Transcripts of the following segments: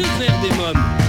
Que faire des mômes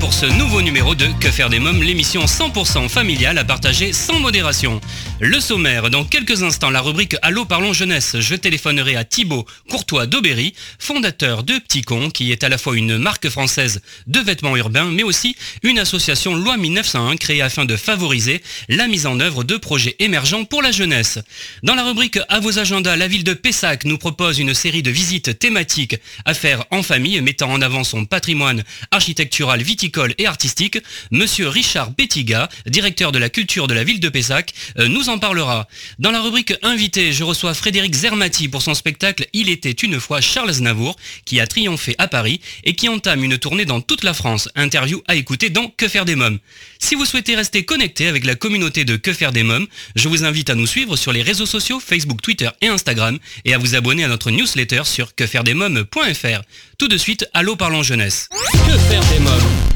pour ce nouveau numéro de Que faire des mômes, l'émission 100% familiale à partager sans modération. Le sommaire, dans quelques instants, la rubrique Allô parlons jeunesse. Je téléphonerai à Thibaut Courtois d'Aubéry, fondateur de Petit Con, qui est à la fois une marque française de vêtements urbains, mais aussi une association loi 1901 créée afin de favoriser la mise en œuvre de projets émergents pour la jeunesse. Dans la rubrique À vos agendas, la ville de Pessac nous propose une série de visites thématiques à faire en famille, mettant en avant son patrimoine architectural, viticole et artistique. Monsieur Richard Bettiga, directeur de la culture de la ville de Pessac, euh, en parlera. Dans la rubrique Invité, je reçois Frédéric Zermati pour son spectacle Il était une fois Charles Navour, qui a triomphé à Paris et qui entame une tournée dans toute la France. Interview à écouter dans Que faire des mômes. Si vous souhaitez rester connecté avec la communauté de Que faire des mômes, je vous invite à nous suivre sur les réseaux sociaux Facebook, Twitter et Instagram et à vous abonner à notre newsletter sur quefairedesmômes.fr. Tout de suite, allô parlons jeunesse. Que faire des mômes?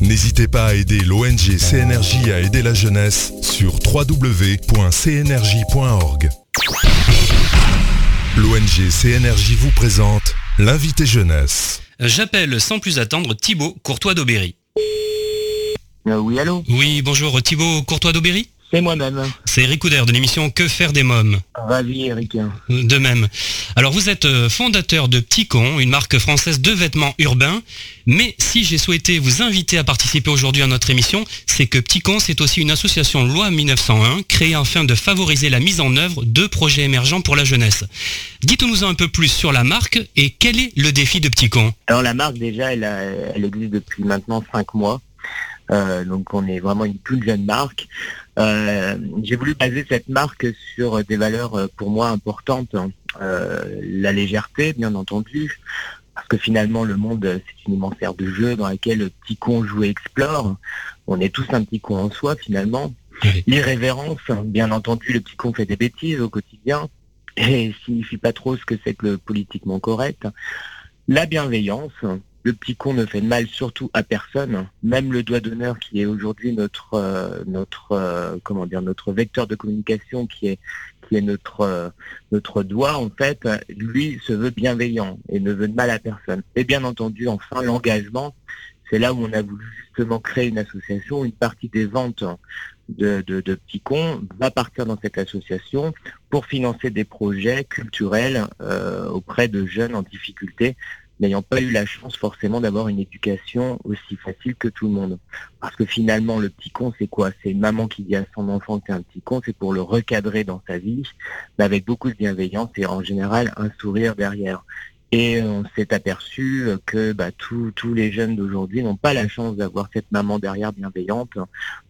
N'hésitez pas à aider l'ONG CNRJ à aider la jeunesse sur www.cnrj.org. L'ONG CNRJ vous présente l'invité jeunesse. J'appelle sans plus attendre Thibaut Courtois d'Aubéry. Euh, oui, allô? Oui, bonjour Thibaut Courtois d'Aubéry C'est moi-même. C'est Eric Couder de l'émission Que faire des mômes Ravi, Eric. De même. Alors vous êtes euh, fondateur de Petit Con, une marque française de vêtements urbains. Mais si j'ai souhaité vous inviter à participer aujourd'hui à notre émission, c'est que Petit Con, c'est aussi une association loi 1901 créée afin de favoriser la mise en œuvre de projets émergents pour la jeunesse. Dites-nous un peu plus sur la marque et quel est le défi de Petit Con Alors la marque déjà, elle, a- elle existe depuis maintenant cinq mois. Euh, donc on est vraiment une toute jeune marque. Euh, J'ai voulu baser cette marque sur des valeurs euh, pour moi importantes. Euh, la légèreté, bien entendu, parce que finalement le monde c'est une immense aire de jeu dans laquelle le petit con joue et explore. On est tous un petit con en soi finalement. L'irrévérence, bien entendu, le petit con fait des bêtises au quotidien et signifie pas trop ce que c'est que le politiquement correct. La bienveillance, le petit con ne fait de mal surtout à personne, même le doigt d'honneur qui est aujourd'hui notre euh, notre euh, comment dire notre vecteur de communication qui est qui est notre euh, notre doigt en fait, lui se veut bienveillant et ne veut de mal à personne. Et bien entendu, enfin l'engagement, c'est là où on a voulu justement créer une association, une partie des ventes de, de, de va partir dans cette association pour financer des projets culturels auprès de jeunes en difficulté n'ayant pas eu la chance forcément d'avoir une éducation aussi facile que tout le monde. Parce que finalement, le petit con, c'est quoi? C'est une maman qui dit à son enfant que c'est un petit con, c'est pour le recadrer dans sa vie, mais avec beaucoup de bienveillance et en général un sourire derrière. Et on s'est aperçu que bah, tous tous les jeunes d'aujourd'hui n'ont pas la chance d'avoir cette maman derrière bienveillante.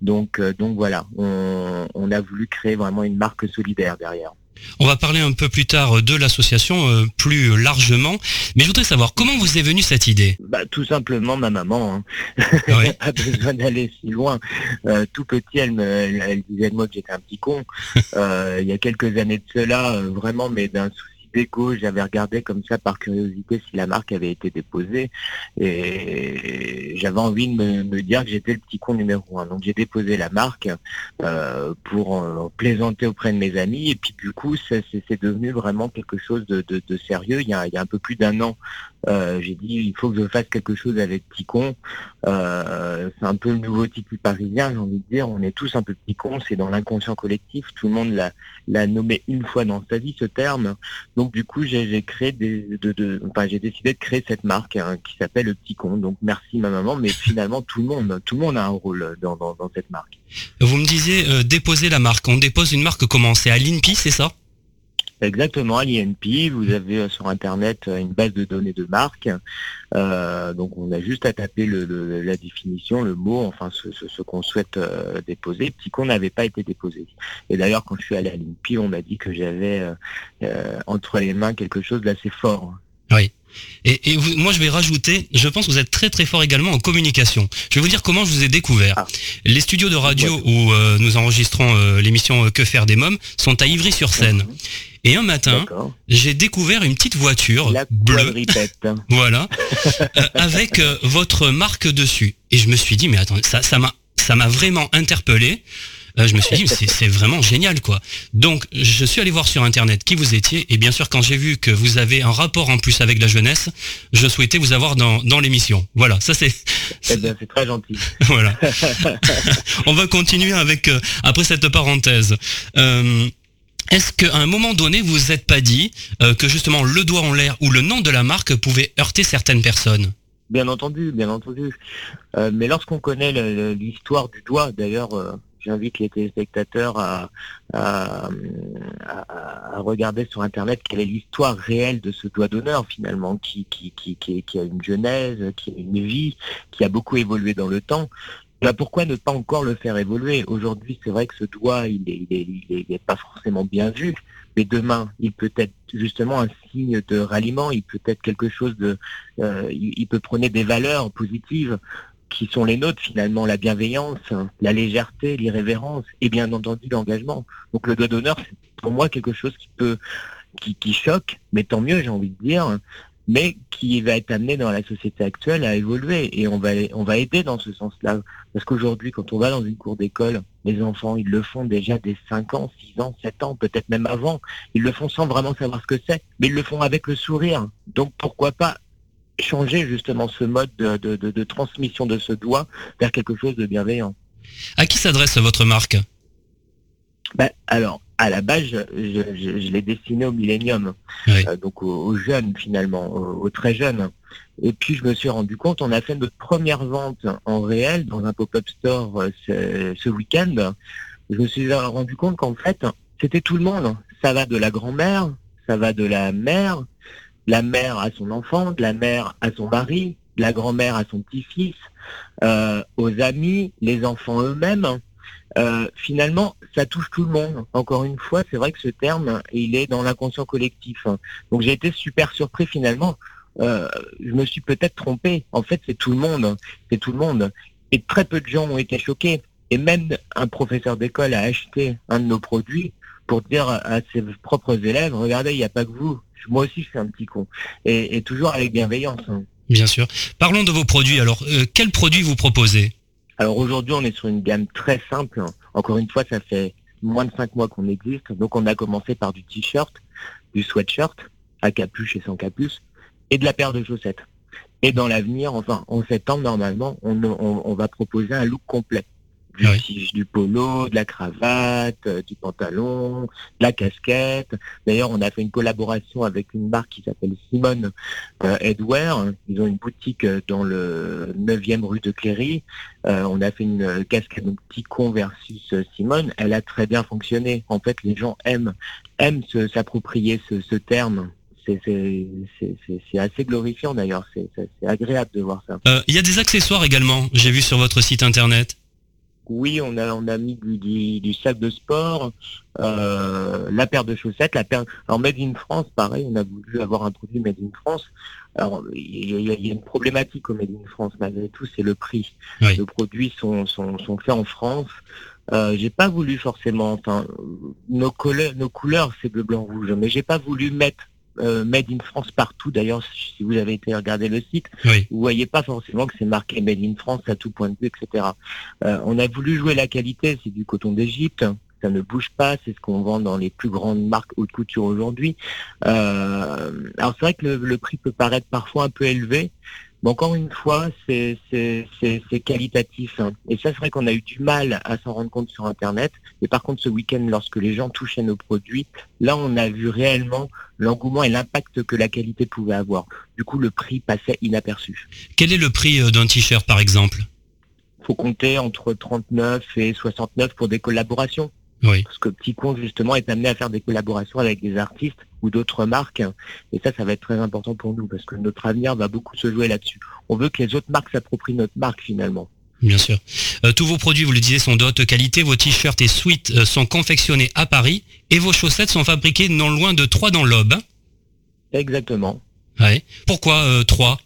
Donc, euh, donc voilà, on a voulu créer vraiment une marque solidaire derrière. On va parler un peu plus tard de l'association euh, plus largement, mais je voudrais savoir comment vous est venue cette idée? Bah, tout simplement ma maman. Hein. Oui. pas besoin d'aller si loin. Euh, tout petit, elle me, elle, elle disait de moi que j'étais un petit con. Euh, il y a quelques années de cela, euh, vraiment, mais d'un souci d'écho, j'avais regardé comme ça par curiosité si la marque avait été déposée et j'avais envie de me, dire que j'étais le petit con numéro un. Donc j'ai déposé la marque euh, pour en plaisanter auprès de mes amis et puis du coup c'est devenu vraiment quelque chose de, sérieux. Il y, a, un peu plus d'un an, euh, j'ai dit il faut que je fasse quelque chose avec petit con. Euh, c'est un peu le nouveau type parisien, j'ai envie de dire. On est tous un peu petits cons, c'est dans l'inconscient collectif. Tout le monde l'a nommé une fois dans sa vie ce terme. Donc du coup, j'ai j'ai créé des, de, de- enfin j'ai décidé de créer cette marque hein, qui s'appelle le petit con. Donc merci ma maman, mais finalement tout le monde, tout le monde a un rôle dans, dans, dans cette marque. Vous me disiez euh, déposer la marque. On dépose une marque comment? C'est à l'INPI, c'est ça? Exactement, à l'INP, vous avez euh, sur Internet euh, une base de données de marque. Euh, donc on a juste à taper le, le- la définition, le mot, enfin ce, ce- ce qu'on souhaite euh, déposer. Petit con n'avait pas été déposé. Et d'ailleurs, quand je suis allé à l'INP, on m'a dit que j'avais euh, euh, entre les mains quelque chose d'assez fort. Et, et vous- moi, je vais rajouter, je pense que vous êtes très très fort également en communication. Je vais vous dire comment je vous ai découvert. Ah. Les studios de radio Ouais. où euh, nous enregistrons euh, l'émission euh, Que faire des mômes sont à Ivry-sur-Seine. Et un matin, j'ai découvert une petite voiture La bleue, voilà, euh, avec votre marque dessus. Et je me suis dit, mais attends, ça, ça m'a, ça m'a vraiment interpellé. Je me suis dit, c'est, vraiment génial, quoi. Donc, je suis allé voir sur Internet qui vous étiez. Et bien sûr, quand j'ai vu que vous avez un rapport en plus avec la jeunesse, je souhaitais vous avoir dans, dans l'émission. Voilà, ça c'est, Eh bien, c'est très gentil. voilà. On va continuer avec euh, après cette parenthèse. Euh, est-ce qu'à un moment donné, vous vous êtes pas dit euh, que justement le doigt en l'air ou le nom de la marque pouvait heurter certaines personnes? Bien entendu, bien entendu. Euh, mais lorsqu'on connaît l'histoire du doigt, d'ailleurs, euh, j'invite les téléspectateurs à, regarder sur Internet quelle est l'histoire réelle de ce doigt d'honneur finalement, qui, a une genèse, qui a une vie, qui a beaucoup évolué dans le temps. Bah, pourquoi ne pas encore le faire évoluer? Aujourd'hui, c'est vrai que ce doigt, il est, il est, il est- il pas forcément bien vu, mais demain, il peut être justement un signe de ralliement, il peut être quelque chose de, euh, il peut prôner des valeurs positives qui sont les nôtres finalement, la bienveillance, la légèreté, l'irrévérence et bien entendu l'engagement. Donc le doigt d'honneur, c'est pour moi quelque chose qui peut, qui, choque, mais tant mieux j'ai envie de dire, mais qui va être amené dans la société actuelle à évoluer et on va, on va aider dans ce sens-là. Parce qu'aujourd'hui, quand on va dans une cour d'école, les enfants, ils le font déjà dès 5 ans, 6 ans, 7 ans, peut-être même avant. Ils le font sans vraiment savoir ce que c'est, mais ils le font avec le sourire. Donc pourquoi pas changer justement ce mode de, de- de- de transmission de ce doigt vers quelque chose de bienveillant. À qui s'adresse votre marque Ben, alors, à la base, je, je- je- je l'ai destiné au millénium, Oui. euh, donc aux, aux jeunes finalement, aux, aux très jeunes. Et puis je me suis rendu compte, on a fait notre première vente en réel dans un pop-up store euh, ce, ce week-end. Je me suis rendu compte qu'en fait, c'était tout le monde. Ça va de la grand-mère, ça va de la mère, la mère à son enfant, de la mère à son mari, de la grand-mère à son petit-fils, euh, aux amis, les enfants eux-mêmes. Euh, finalement, ça touche tout le monde. Encore une fois, c'est vrai que ce terme, il est dans l'inconscient collectif. Donc j'ai été super surpris finalement. Euh, je me suis peut-être trompé. En fait, c'est tout le monde. C'est tout le monde. Et très peu de gens ont été choqués. Et même un professeur d'école a acheté un de nos produits pour dire à ses propres élèves, regardez, il n'y a pas que vous. Moi aussi, je suis un petit con. Et, et toujours avec bienveillance. hein. Bien sûr. Parlons de vos produits. Alors, euh, quels produits vous proposez? Alors aujourd'hui, on est sur une gamme très simple. Encore une fois, ça fait moins de cinq mois qu'on existe. Donc on a commencé par du t-shirt, du sweatshirt, à capuche et sans capuce, et de la paire de chaussettes. Et dans l'avenir, enfin en septembre normalement, on, on- on va proposer un look complet. Du, Ah oui. tige, du polo, de la cravate, euh, du pantalon, de la casquette. D'ailleurs, on a fait une collaboration avec une marque qui s'appelle Simone euh, Headwear. Ils ont une boutique euh, dans le 9e rue de Cléry. Euh, on a fait une casquette donc Ticon versus Simone. Elle a très bien fonctionné. En fait, les gens aiment aiment s'approprier ce, ce terme. C'est- assez glorifiant d'ailleurs. C'est agréable de voir ça. Euh, Il y a des accessoires également, j'ai vu sur votre site internet. Oui, on a on a mis du, du, du sac de sport, euh, la paire de chaussettes, la paire. Alors Made in France, pareil, on a voulu avoir un produit Made in France. Alors il y, a- il y a une problématique au Made in France malgré tout, c'est le prix. Oui. Les produits sont, sont, sont faits en France. Euh, j'ai pas voulu forcément, enfin, nos couleurs, nos couleurs c'est bleu, blanc, rouge, mais j'ai pas voulu mettre euh, Made in France partout. D'ailleurs, si vous avez été regarder le site, Oui. vous voyez pas forcément que c'est marqué Made in France à tout point de vue, etc. Euh, on a voulu jouer la qualité, c'est du coton d'Égypte, ça ne bouge pas, c'est ce qu'on vend dans les plus grandes marques haute couture aujourd'hui. Euh, alors c'est vrai que le, le prix peut paraître parfois un peu élevé, mais encore une fois, c'est qualitatif. hein. Et ça, c'est vrai qu'on a eu du mal à s'en rendre compte sur Internet. Et par contre, ce week-end, lorsque les gens touchaient nos produits, là, on a vu réellement l'engouement et l'impact que la qualité pouvait avoir. Du coup, le prix passait inaperçu. Quel est le prix euh, d'un t-shirt par exemple? Faut compter entre 39 et 69 pour des collaborations. Oui. Parce que Petit Con, justement, est amené à faire des collaborations avec des artistes ou d'autres marques. Et ça, ça va être très important pour nous parce que notre avenir va beaucoup se jouer là-dessus. On veut que les autres marques s'approprient notre marque finalement. Bien sûr. Euh, tous vos produits, vous le disiez, sont de haute qualité. Vos t-shirts et suites euh, sont confectionnés à Paris et vos chaussettes sont fabriquées non loin de Troyes dans l'Aube. hein Exactement. Ouais. Pourquoi euh, Troyes?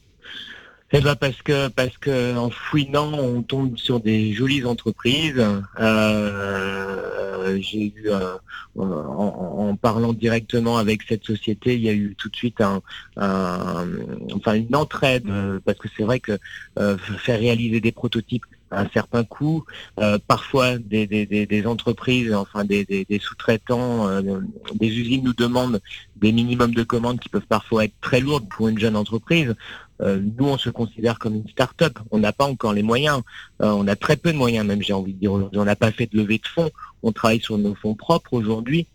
Eh ben parce que parce que en fouinant, on tombe sur des jolies entreprises. Euh, J'ai eu euh, en, parlant directement avec cette société, il y a eu tout de suite un, enfin une entraide euh, parce que c'est vrai que euh, faire réaliser des prototypes un certain coût, euh, parfois des, des, entreprises, enfin des, sous-traitants, euh, des usines nous demandent des minimums de commandes qui peuvent parfois être très lourdes pour une jeune entreprise. Euh, nous, on se considère comme une start-up. On n'a pas encore les moyens. Euh, on a très peu de moyens, même, j'ai envie de dire aujourd'hui. On n'a pas fait de levée de fonds. On travaille sur nos fonds propres aujourd'hui.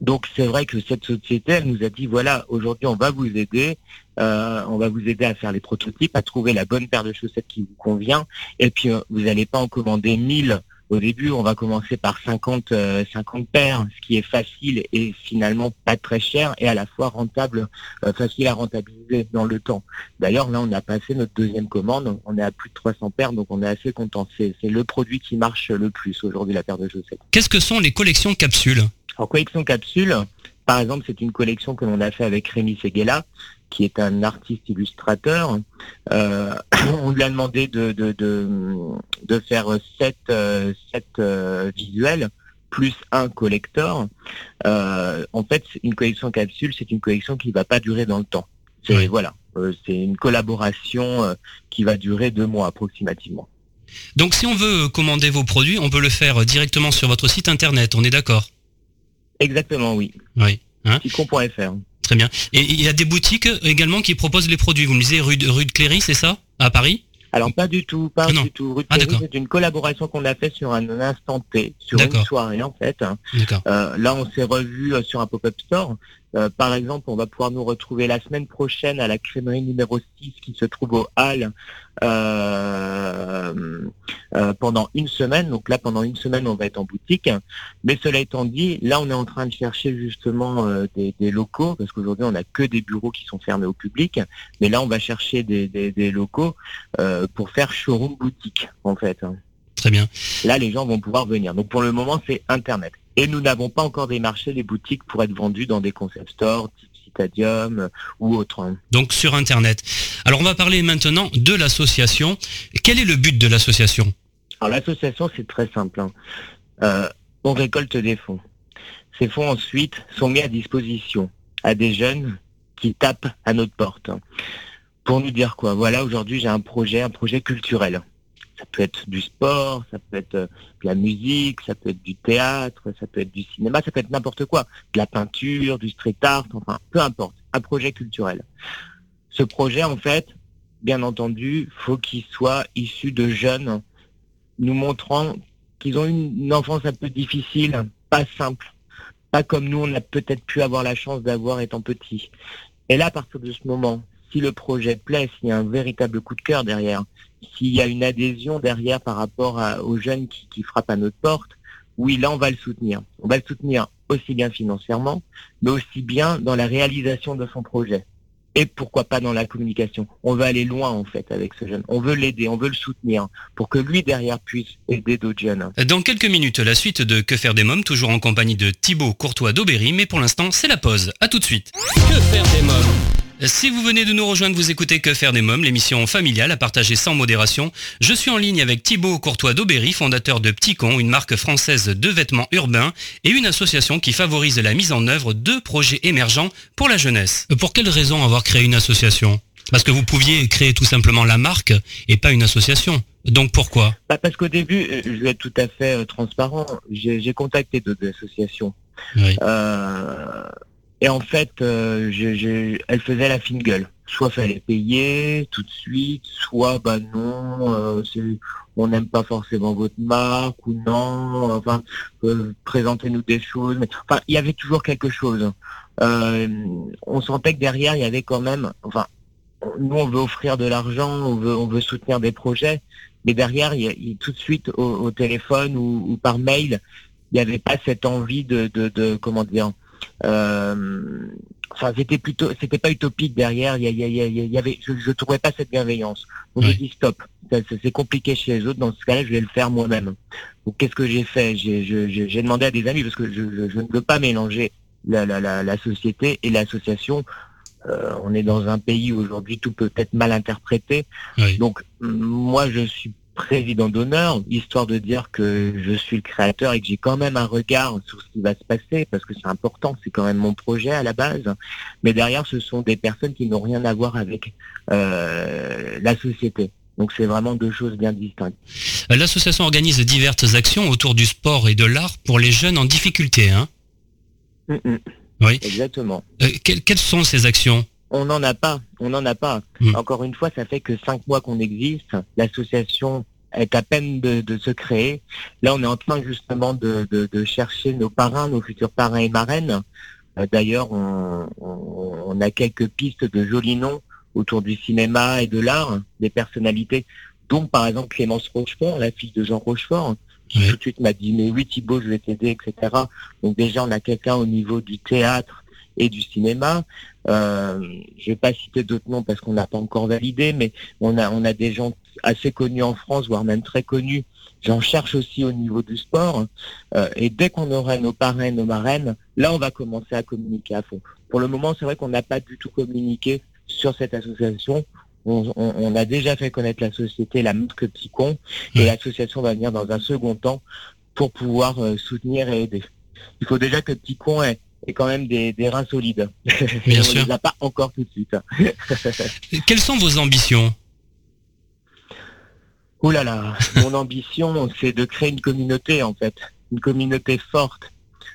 Donc, c'est vrai que cette société, elle nous a dit, voilà, aujourd'hui, on va vous aider. Euh, on va vous aider à faire les prototypes, à trouver la bonne paire de chaussettes qui vous convient. Et puis, vous n'allez pas en commander 1000 au début, on va commencer par 50, euh, 50 paires, ce qui est facile et finalement pas très cher et à la fois rentable, euh, facile à rentabiliser dans le temps. D'ailleurs, là, on a passé notre deuxième commande, on est à plus de 300 paires, donc on est assez content. C'est c'est le produit qui marche le plus aujourd'hui, la paire de chaussettes. Qu'est-ce que sont les collections capsules? En collection capsule, par exemple, c'est une collection que l'on a fait avec Rémi Seguela, qui est un artiste illustrateur. Euh, on lui a demandé de, de, de, de faire sept, euh, sept euh, visuels plus un collector. Euh, en fait, une collection capsule, c'est une collection qui va pas durer dans le temps. C'est Oui. voilà, euh, c'est une collaboration euh, qui va durer deux mois approximativement. Donc si on veut commander vos produits, on peut le faire directement sur votre site internet, on est d'accord? Exactement, oui. Oui. Hein Ticon.fr. Très bien. Et il y a des boutiques également qui proposent les produits. Vous me disiez rue de, rue de Cléry, c'est ça À Paris? Alors pas du tout, pas Ah du tout. Rue de Ah, Cléry, c'est une collaboration qu'on a fait sur un instant T, sur une soirée en fait. Euh, là, on s'est revu euh, sur un pop-up store. Euh, par exemple, on va pouvoir nous retrouver la semaine prochaine à la crèmerie numéro 6 qui se trouve au Hall euh, euh, pendant une semaine. Donc là, pendant une semaine, on va être en boutique. Mais cela étant dit, là, on est en train de chercher justement des, des locaux parce qu'aujourd'hui, on n'a que des bureaux qui sont fermés au public. Mais là, on va chercher des, des- des locaux euh, pour faire showroom boutique en fait. Très bien. Là, les gens vont pouvoir venir. Donc pour le moment, c'est Internet. Et nous n'avons pas encore démarché les boutiques pour être vendues dans des concept stores, type Citadium euh, ou autres. hein. Donc sur Internet. Alors on va parler maintenant de l'association. Quel est le but de l'association? Alors l'association, c'est très simple. hein. Euh, on récolte des fonds. Ces fonds ensuite sont mis à disposition à des jeunes qui tapent à notre porte. hein. Pour nous dire quoi? Voilà, aujourd'hui j'ai un projet, un projet culturel. Ça peut être du sport, ça peut être euh, de la musique, ça peut être du théâtre, ça peut être du cinéma, ça peut être n'importe quoi. De la peinture, du street art, enfin, peu importe. Un projet culturel. Ce projet, en fait, bien entendu, faut qu'il soit issu de jeunes nous montrant qu'ils ont une, une enfance un peu difficile, pas simple, pas comme nous on a peut-être pu avoir la chance d'avoir étant petit. Et là, à partir de ce moment, si le projet plaît, s'il y a un véritable coup de cœur derrière, s'il y a une adhésion derrière par rapport à- aux jeunes qui, qui frappent à notre porte, oui, là, on va le soutenir. On va le soutenir aussi bien financièrement, mais aussi bien dans la réalisation de son projet. Et pourquoi pas dans la communication. On veut aller loin, en fait, avec ce jeune. On veut l'aider, on veut le soutenir pour que lui, derrière, puisse aider d'autres jeunes. Dans quelques minutes, la suite de Que faire des mômes, toujours en compagnie de Thibaut Courtois d'Aubéry, mais pour l'instant, c'est la pause. À tout de suite. Que faire des mômes? Si vous venez de nous rejoindre, vous écoutez Que faire des mômes, l'émission familiale à partager sans modération. Je suis en ligne avec Thibaut Courtois d'Aubéry, fondateur de Petit Con, une marque française de vêtements urbains et une association qui favorise la mise en œuvre de projets émergents pour la jeunesse. Pour quelle raison avoir créé une association? Parce que vous pouviez créer tout simplement la marque et pas une association. Donc pourquoi? Bah, parce qu'au début, euh, je vais être tout à fait euh, transparent, j'ai j'ai contacté d'autres associations. Oui. Euh, et en fait, euh, je- je- elle faisait la fine gueule. Soit fallait payer tout de suite, soit bah non, euh, on n'aime pas forcément votre marque ou non. Enfin, euh, présentez-nous des choses. Mais enfin, il y avait toujours quelque chose. Euh, on sentait que derrière, il y avait quand même. Enfin, nous, on veut offrir de l'argent, on veut, on veut soutenir des projets, mais derrière, il il tout de suite au, au téléphone ou, ou par mail, il n'y avait pas cette envie de, de, de comment dire. Euh, enfin, c'était plutôt, c'était pas utopique derrière. Il y, avait, je, je trouvais pas cette bienveillance. Donc Oui. j'ai dit stop. C'est compliqué chez les autres. Dans ce cas-là, je vais le faire moi-même. Donc qu'est-ce que j'ai fait? J'ai demandé à des amis parce que je, je- je ne veux pas mélanger la, la, la, la société et l'association. Euh, on est dans un pays où aujourd'hui tout peut être mal interprété. Oui. Donc moi je suis président d'honneur, histoire de dire que je suis le créateur et que j'ai quand même un regard sur ce qui va se passer, parce que c'est important, c'est quand même mon projet à la base. Mais derrière, ce sont des personnes qui n'ont rien à voir avec euh, la société. Donc c'est vraiment deux choses bien distinctes. L'association organise diverses actions autour du sport et de l'art pour les jeunes en difficulté. Hein Mm, mm. Oui. Exactement. Euh, quelles sont ces actions? On n'en a pas, on n'en a pas. Mm. Encore une fois, ça fait que cinq mois qu'on existe. L'association est à peine de, de se créer. Là, on est en train justement de, de- de chercher nos parrains, nos futurs parrains et marraines. Euh, D'ailleurs, on, on- on a quelques pistes de jolis noms autour du cinéma et de l'art, des personnalités, dont par exemple Clémence Rochefort, la fille de Jean Rochefort, qui tout de suite m'a dit mais oui Thibault, je vais t'aider, etc. Donc déjà, on a quelqu'un au niveau du théâtre et du cinéma. Euh, je vais pas citer d'autres noms parce qu'on n'a pas encore validé, mais on a on a des gens assez connus en France, voire même très connus. J'en cherche aussi au niveau du sport. Euh, et dès qu'on aura nos parrains, nos marraines, là on va commencer à communiquer à fond. Pour le moment, c'est vrai qu'on n'a pas du tout communiqué sur cette association. On, on- on a déjà fait connaître la société, la marque Petit Con, et Ouais. l'association va venir dans un second temps pour pouvoir euh, soutenir et aider. Il faut déjà que Petit Con ait, quand même des, des reins solides. Bien on sûr. les a pas encore tout de suite. Quelles sont vos ambitions? Oh là là, mon ambition, c'est de créer une communauté en fait, une communauté forte.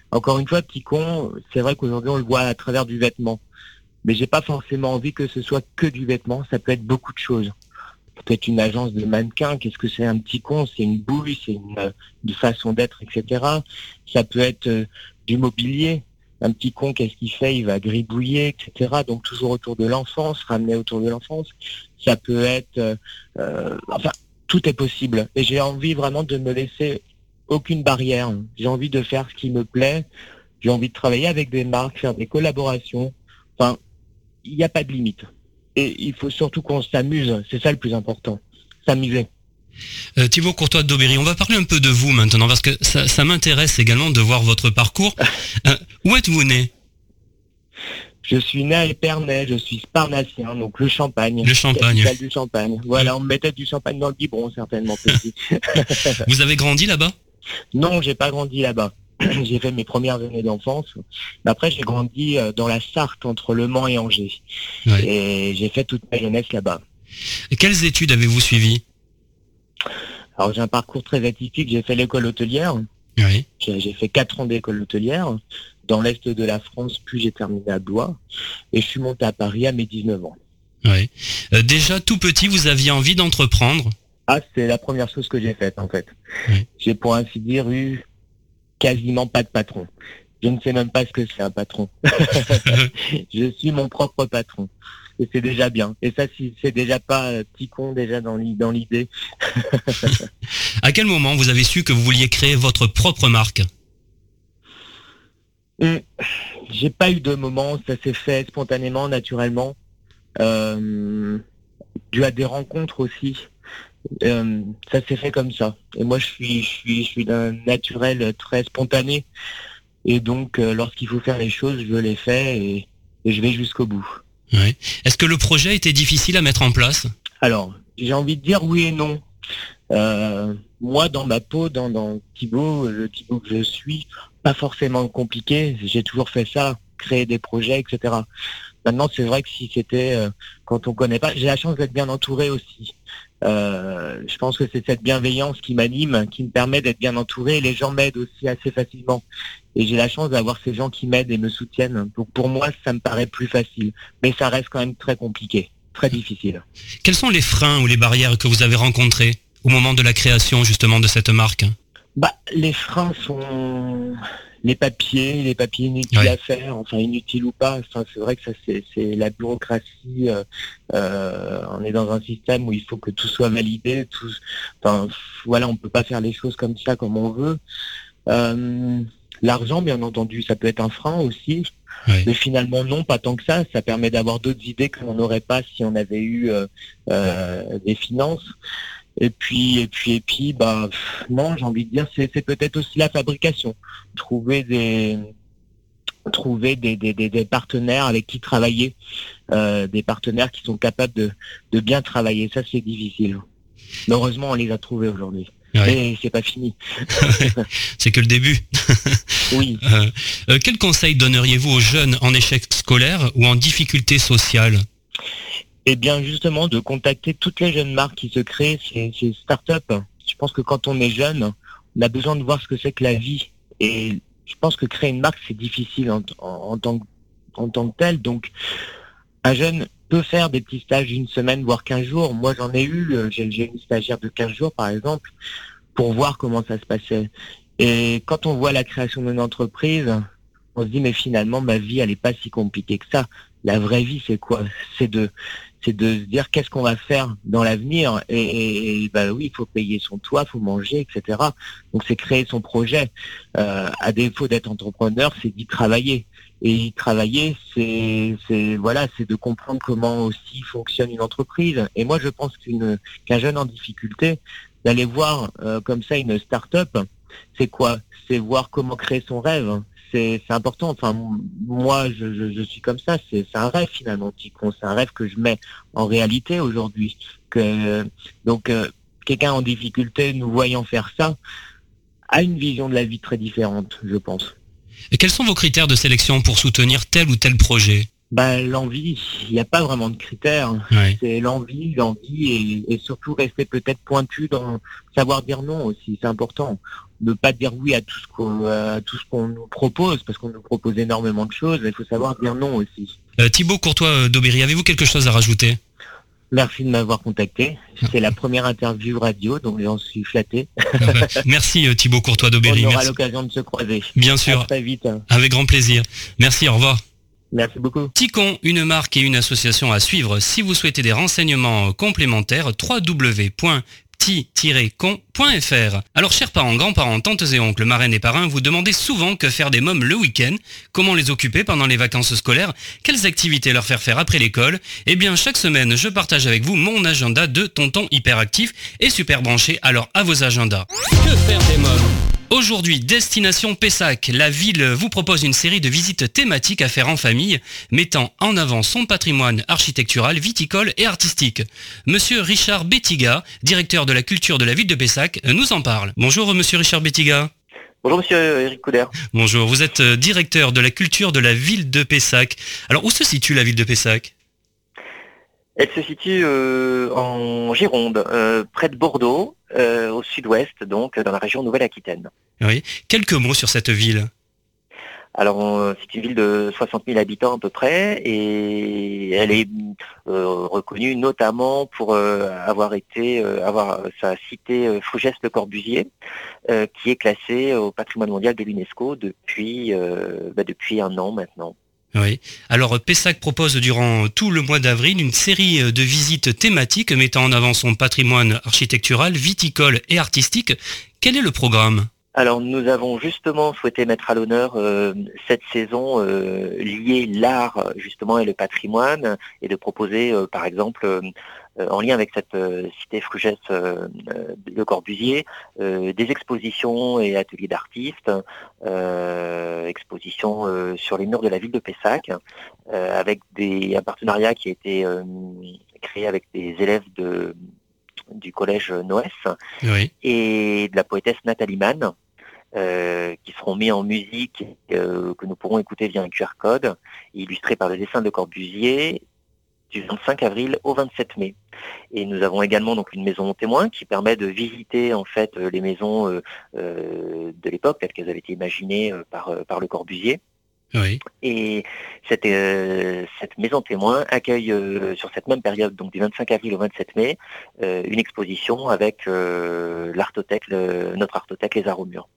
Encore une fois, petit con, c'est vrai qu'aujourd'hui on le voit à travers du vêtement, mais j'ai pas forcément envie que ce soit que du vêtement. Ça peut être beaucoup de choses. Peut-être une agence de mannequins. Qu'est-ce que c'est un petit con? C'est une bouille, c'est une, euh, une façon d'être, etc. Ça peut être euh, du mobilier. Un petit con, qu'est-ce qu'il fait? Il va gribouiller, etc. Donc toujours autour de l'enfance, ramener autour de l'enfance. Ça peut être, euh, euh, enfin, tout est possible. Et j'ai envie vraiment de me laisser aucune barrière. J'ai envie de faire ce qui me plaît. J'ai envie de travailler avec des marques, faire des collaborations. Enfin, il n'y a pas de limite. Et il faut surtout qu'on s'amuse. C'est ça le plus important. S'amuser. Euh, Thibaut Courtois d'Aubéry, on va parler un peu de vous maintenant parce que ça, ça m'intéresse également de voir votre parcours. Euh, où êtes-vous né? Je suis né à Épernay, je suis sparnacien, donc le champagne. Le Champagne. Du champagne. Voilà, on me mettait du champagne dans le biberon, certainement petit. Vous avez grandi là-bas? Non, j'ai pas grandi là-bas. j'ai fait mes premières années d'enfance. Après, j'ai grandi euh, dans la Sarthe, entre Le Mans et Angers. Ouais. Et j'ai fait toute ma jeunesse là-bas. Quelles études avez-vous suivies? Alors, j'ai un parcours très atypique. J'ai fait l'école hôtelière. Oui. J'ai fait quatre ans d'école hôtelière dans l'est de la France, puis j'ai terminé à Blois. Et je suis monté à Paris à mes 19 ans. oui. Euh, déjà tout petit, vous aviez envie d'entreprendre. Ah, c'est la première chose que j'ai faite, en fait. Oui. J'ai, pour ainsi dire, eu quasiment pas de patron. Je ne sais même pas ce que c'est un patron. je suis mon propre patron. Et c'est déjà bien. Et ça, si c'est déjà pas euh, petit con déjà dans l'i- dans l'idée. À quel moment vous avez su que vous vouliez créer votre propre marque? Hum, J'ai pas eu de moment, ça s'est fait spontanément, naturellement, euh, dû à des rencontres aussi. Euh, ça s'est fait comme ça. Et moi, je suis, je suis, je suis d'un naturel très spontané. Et donc, euh, lorsqu'il faut faire les choses, je les fais et, et je vais jusqu'au bout. Est-ce que le projet était difficile à mettre en place Alors, j'ai envie de dire oui et non. Euh, moi, dans ma peau, dans, dans Thibaut, le Thibaut que je suis, pas forcément compliqué. J'ai toujours fait ça, créer des projets, etc. Maintenant, c'est vrai que si c'était euh, quand on connaît pas, j'ai la chance d'être bien entouré aussi. Euh, je pense que c'est cette bienveillance qui m'anime, qui me permet d'être bien entouré. Les gens m'aident aussi assez facilement. Et j'ai la chance d'avoir ces gens qui m'aident et me soutiennent. Donc pour moi, ça me paraît plus facile. Mais ça reste quand même très compliqué, très difficile. Quels sont les freins ou les barrières que vous avez rencontrés au moment de la création justement de cette marque? Bah, les freins sont les papiers, les papiers inutiles à faire, enfin inutiles ou pas. Enfin, c'est vrai que ça c'est la bureaucratie. euh, euh, on est dans un système où il faut que tout soit validé. Tout, enfin, voilà, on peut pas faire les choses comme ça comme on veut. Euh, L'argent, bien entendu, ça peut être un frein aussi. Oui. Mais finalement, non, pas tant que ça. Ça permet d'avoir d'autres idées que l'on n'aurait pas si on avait eu euh, euh, des finances. Et puis, et puis, et puis, bah, pff, non, j'ai envie de dire, c'est peut-être aussi la fabrication. Trouver des trouver des, des, des, des partenaires avec qui travailler, euh, des partenaires qui sont capables de, de bien travailler. Ça, c'est difficile. Mais heureusement, on les a trouvés aujourd'hui. Ouais. Mais c'est pas fini. C'est que le début. Oui. Euh, euh, quel conseil donneriez-vous aux jeunes en échec scolaire ou en difficulté sociale? Eh bien, justement, de contacter toutes les jeunes marques qui se créent, ces, ces startups. Je pense que quand on est jeune, on a besoin de voir ce que c'est que la vie. Et je pense que créer une marque, c'est difficile en, tant, que- en tant que tel. Donc, un jeune peut faire des petits stages d'une semaine, voire 15 jours. Moi, j'en ai eu. euh, j'ai une stagiaire de 15 jours, par exemple, pour voir comment ça se passait. Et quand on voit la création d'une entreprise, on se dit, mais finalement, ma vie, elle n'est pas si compliquée que ça. La vraie vie, c'est quoi? C'est de c'est de se dire qu'est-ce qu'on va faire dans l'avenir. Et, et, bah oui il faut payer son toit faut manger etc donc c'est créer son projet. Euh, à défaut d'être entrepreneur c'est d'y travailler. Et y travailler c'est c'est voilà c'est de comprendre comment aussi fonctionne une entreprise. Et moi je pense qu'une qu'un jeune en difficulté d'aller voir euh, comme ça une start-up c'est quoi? C'est voir comment créer son rêve c'est important. Enfin, moi, je, je, je suis comme ça. C'est un rêve finalement, Ticon. C'est un rêve que je mets en réalité aujourd'hui. Que donc euh, quelqu'un en difficulté, nous voyant faire ça, a une vision de la vie très différente, je pense. Et quels sont vos critères de sélection pour soutenir tel ou tel projet? Bah l'envie, il n'y a pas vraiment de critères. C'est l'envie, l'envie et, et surtout rester peut-être pointu dans savoir dire non aussi. C'est important. Ne pas dire oui à tout ce qu'on à tout ce qu'on nous propose parce qu'on nous propose énormément de choses. Il faut savoir dire non aussi. Euh, Thibaut Courtois euh, d'Aubéry, avez-vous quelque chose à rajouter? Merci de m'avoir contacté. C'est la première interview radio, donc j'en suis flatté. Merci euh, Thibaut Courtois On d'Aubéry. aura Merci. l'occasion de se croiser. Bien À sûr, très vite. avec grand plaisir. Merci, au revoir. Merci beaucoup. Ticon, une marque et une association à suivre. Si vous souhaitez des renseignements complémentaires, Alors, chers parents, grands-parents, tantes et oncles, marraines et parrains, vous demandez souvent que faire des mômes le week-end, comment les occuper pendant les vacances scolaires, quelles activités leur faire faire après l'école. Eh bien, chaque semaine, je partage avec vous mon agenda de tonton hyperactif et super branché, alors à vos agendas. Que faire des mômes? Aujourd'hui, Destination Pessac, la ville vous propose une série de visites thématiques à faire en famille, mettant en avant son patrimoine architectural, viticole et artistique. Monsieur Richard Bettiga, directeur de la culture de la ville de Pessac, nous en parle. Bonjour Monsieur Richard Bettiga. Bonjour Monsieur Eric Couder. Bonjour, vous êtes euh, directeur de la culture de la ville de Pessac. Alors où se situe la ville de Pessac? Elle se situe euh, en Gironde, euh, près de Bordeaux, euh, au sud-ouest, donc dans la région Nouvelle-Aquitaine. Oui. Quelques mots sur cette ville. Alors c'est une ville de 60 000 habitants à peu près et elle est euh, reconnue notamment pour euh, avoir été euh, avoir sa cité euh, Fougès le Corbusier qui est classée au patrimoine mondial de l'UNESCO depuis bah, depuis un an maintenant. Oui. Alors Pessac propose durant tout le mois d'avril une série de visites thématiques mettant en avant son patrimoine architectural, viticole et artistique. Quel est le programme? Alors nous avons justement souhaité mettre à l'honneur euh, cette saison euh, liée l'art justement et le patrimoine et de proposer euh, par exemple euh, en lien avec cette euh, cité Frugès euh, euh, Le Corbusier euh, des expositions et ateliers d'artistes, euh, expositions euh, sur les murs de la ville de Pessac euh, avec des, un partenariat qui a été euh, créé avec des élèves de, du collège Noès Oui. et de la poétesse Nathalie Mann, euh, qui seront mis en musique, euh, que nous pourrons écouter via un QR code, illustré par le dessin de Corbusier, du 25 avril au 27 mai. Et nous avons également donc une maison témoin qui permet de visiter en fait euh, les maisons euh, euh, de l'époque telles qu'elles avaient été imaginées euh, par, par le Corbusier. Oui. Et cette, cette maison témoin accueille sur cette même période, donc du 25 avril au 27 mai, une exposition avec l'artothèque, notre artothèque Les Arts au mur.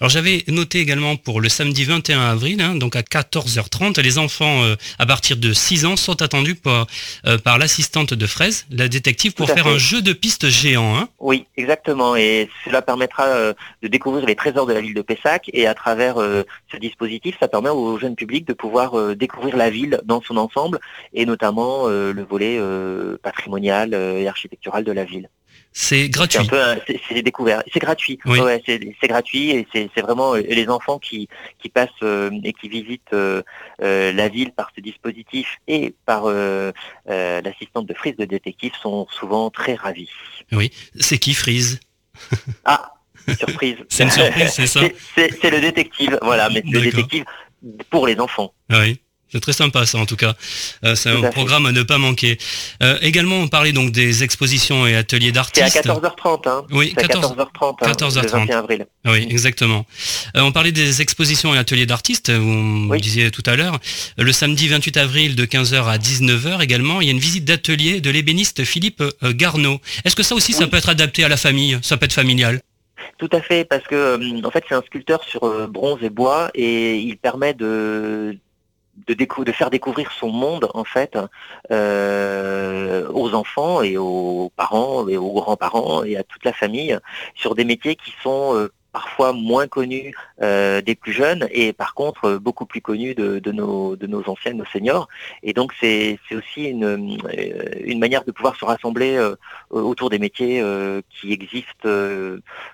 Alors j'avais noté également pour le samedi 21 avril, hein, donc à 14h30, les enfants euh, à partir de 6 ans sont attendus par, euh, par l'assistante de Fraise, la détective, pour faire fait. un jeu de piste géant. hein. Oui, exactement. Et cela permettra euh, de découvrir les trésors de la ville de Pessac. Et à travers euh, ce dispositif, ça permet au jeune public de pouvoir euh, découvrir la ville dans son ensemble, et notamment euh, le volet euh, patrimonial et architectural de la ville. C'est C'est un gratuit. c'est découvertes. C'est gratuit. Oui. Ouais, c'est gratuit et c'est vraiment euh, les enfants qui qui passent euh, et qui visitent euh, euh, la ville par ce dispositif et par l'assistante de frise de détective sont souvent très ravis. C'est qui Freeze Ah, surprise. C'est une surprise, c'est ça? C'est- le détective, voilà, mais c'est le détective pour les enfants. Oui. C'est très sympa ça en tout cas. Euh, c'est un à fait. programme à ne pas manquer. Euh, également on parlait donc des expositions et ateliers C'est à d'artistes. 14h30, hein. Oui, C'est à 14 14h30, hein, 14h30. le 21 avril. Oui, exactement. Euh, on parlait des expositions et ateliers d'artistes, vous me Oui. disiez tout à l'heure. Le samedi 28 avril de 15h à 19h également, il y a une visite d'atelier de l'ébéniste Philippe Garneau. Est-ce que ça aussi, ça peut être adapté à la famille? Ça peut être familial? Tout à fait, parce que en fait c'est un sculpteur sur bronze et bois et il permet de de, faire découvrir son monde en fait euh, aux enfants et aux parents et aux grands-parents et à toute la famille sur des métiers qui sont euh, parfois moins connus euh, des plus jeunes et par contre beaucoup plus connus de, de nos de nos anciens, nos seniors. Et donc c'est c'est aussi une euh, une manière de pouvoir se rassembler euh, autour des métiers euh, qui existent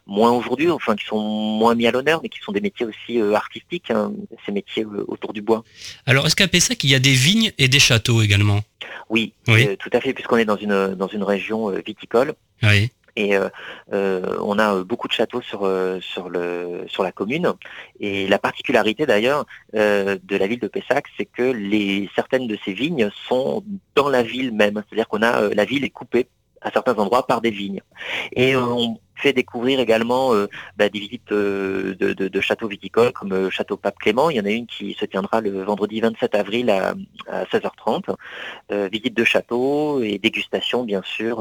moins aujourd'hui, enfin qui sont moins mis à l'honneur, mais qui sont des métiers aussi artistiques, hein, ces métiers autour du bois. Alors, est-ce qu'à Pessac, il y a des vignes et des châteaux également? Oui, Oui. tout à fait, puisqu'on est dans une dans une région viticole. Oui. Et euh, euh, on a euh, beaucoup de châteaux sur sur le sur la commune. Et la particularité d'ailleurs de la ville de Pessac, c'est que les certaines de ces vignes sont dans la ville même. C'est-à-dire qu'on a la ville est coupée à certains endroits par des vignes. Et fait découvrir également euh, bah, des visites euh, de, de- de châteaux viticoles comme euh, Château Pape Clément. Il y en a une qui se tiendra le vendredi 27 avril à, à 16h30. Euh, visite de château et dégustation bien sûr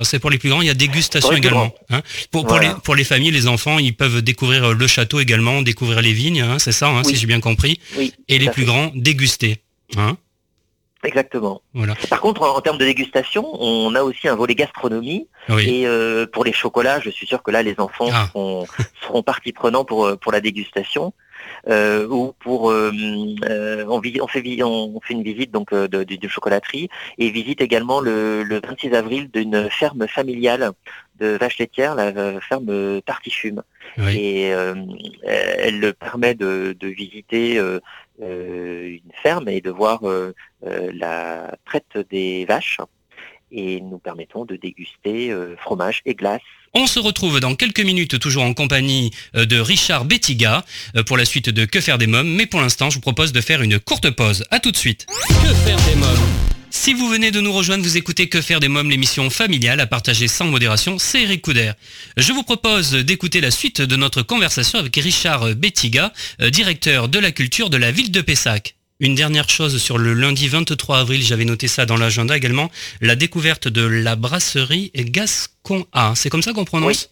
C'est pour les plus grands, il y a dégustation également. hein. pour, pour, Voilà. les, pour les familles, les enfants, ils peuvent découvrir le château également, découvrir les vignes, hein, c'est ça, hein, si j'ai bien compris. Oui, Et les plus fait. grands, déguster. Hein Exactement. voilà. Par contre, en, en termes de dégustation, on a aussi un volet gastronomie. Oui. Et euh, pour les chocolats, je suis sûr que là, les enfants Ah. seront, seront partie prenante pour, euh, pour la dégustation. Euh, ou pour euh, euh, on, on fait on fait une visite donc euh, d'une chocolaterie et visite également le, le 26 avril d'une ferme familiale de vaches laitières, la ferme Tartifume. Oui. Et euh, elle permet de, de visiter euh, une ferme et de voir euh, euh, la traite des vaches. Et nous permettons de déguster euh, fromage et glace. On se retrouve dans quelques minutes toujours en compagnie euh, de Richard Bettiga euh, pour la suite de Que faire des mômes, mais pour l'instant je vous propose de faire une courte pause. À tout de suite. Que faire des mômes? Si vous venez de nous rejoindre, vous écoutez Que faire des mômes, l'émission familiale à partager sans modération, c'est Eric Couder. Je vous propose d'écouter la suite de notre conversation avec Richard Bettiga, euh, directeur de la culture de la ville de Pessac. Une dernière chose sur le lundi 23 avril, j'avais noté ça dans l'agenda également, la découverte de la brasserie Gascon A. C'est comme ça qu'on prononce?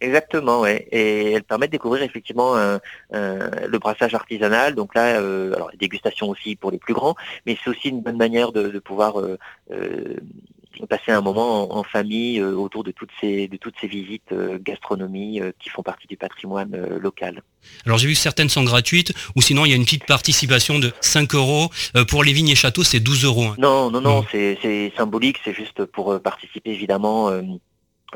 Exactement, ouais. Et elle permet de découvrir effectivement euh, euh, le brassage artisanal. Donc là, euh, alors dégustation aussi pour les plus grands, mais c'est aussi une bonne manière de, de pouvoir euh, euh, passer un moment en, en famille autour de toutes ces de toutes ces visites gastronomie qui font partie du patrimoine local. Alors j'ai vu que certaines sont gratuites, ou sinon il y a une petite participation de 5 euros. Euh, Pour les vignes et châteaux, c'est 12 euros. hein. Non, non, non, c'est symbolique, c'est juste pour participer évidemment euh,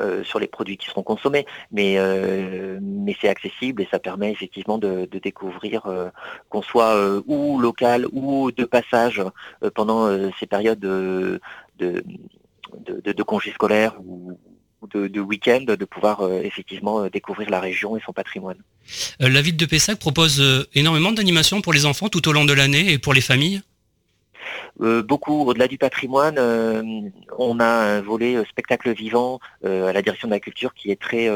euh, sur les produits qui seront consommés, mais euh, mais c'est accessible et ça permet effectivement de, découvrir euh, qu'on soit ou local ou de passage pendant ces périodes de congés scolaires ou de, week-end, de pouvoir effectivement découvrir la région et son patrimoine. La ville de Pessac propose énormément d'animations pour les enfants tout au long de l'année et pour les familles? Euh, beaucoup au-delà du patrimoine, euh, on a un volet euh, spectacle vivant à la direction de la culture qui est très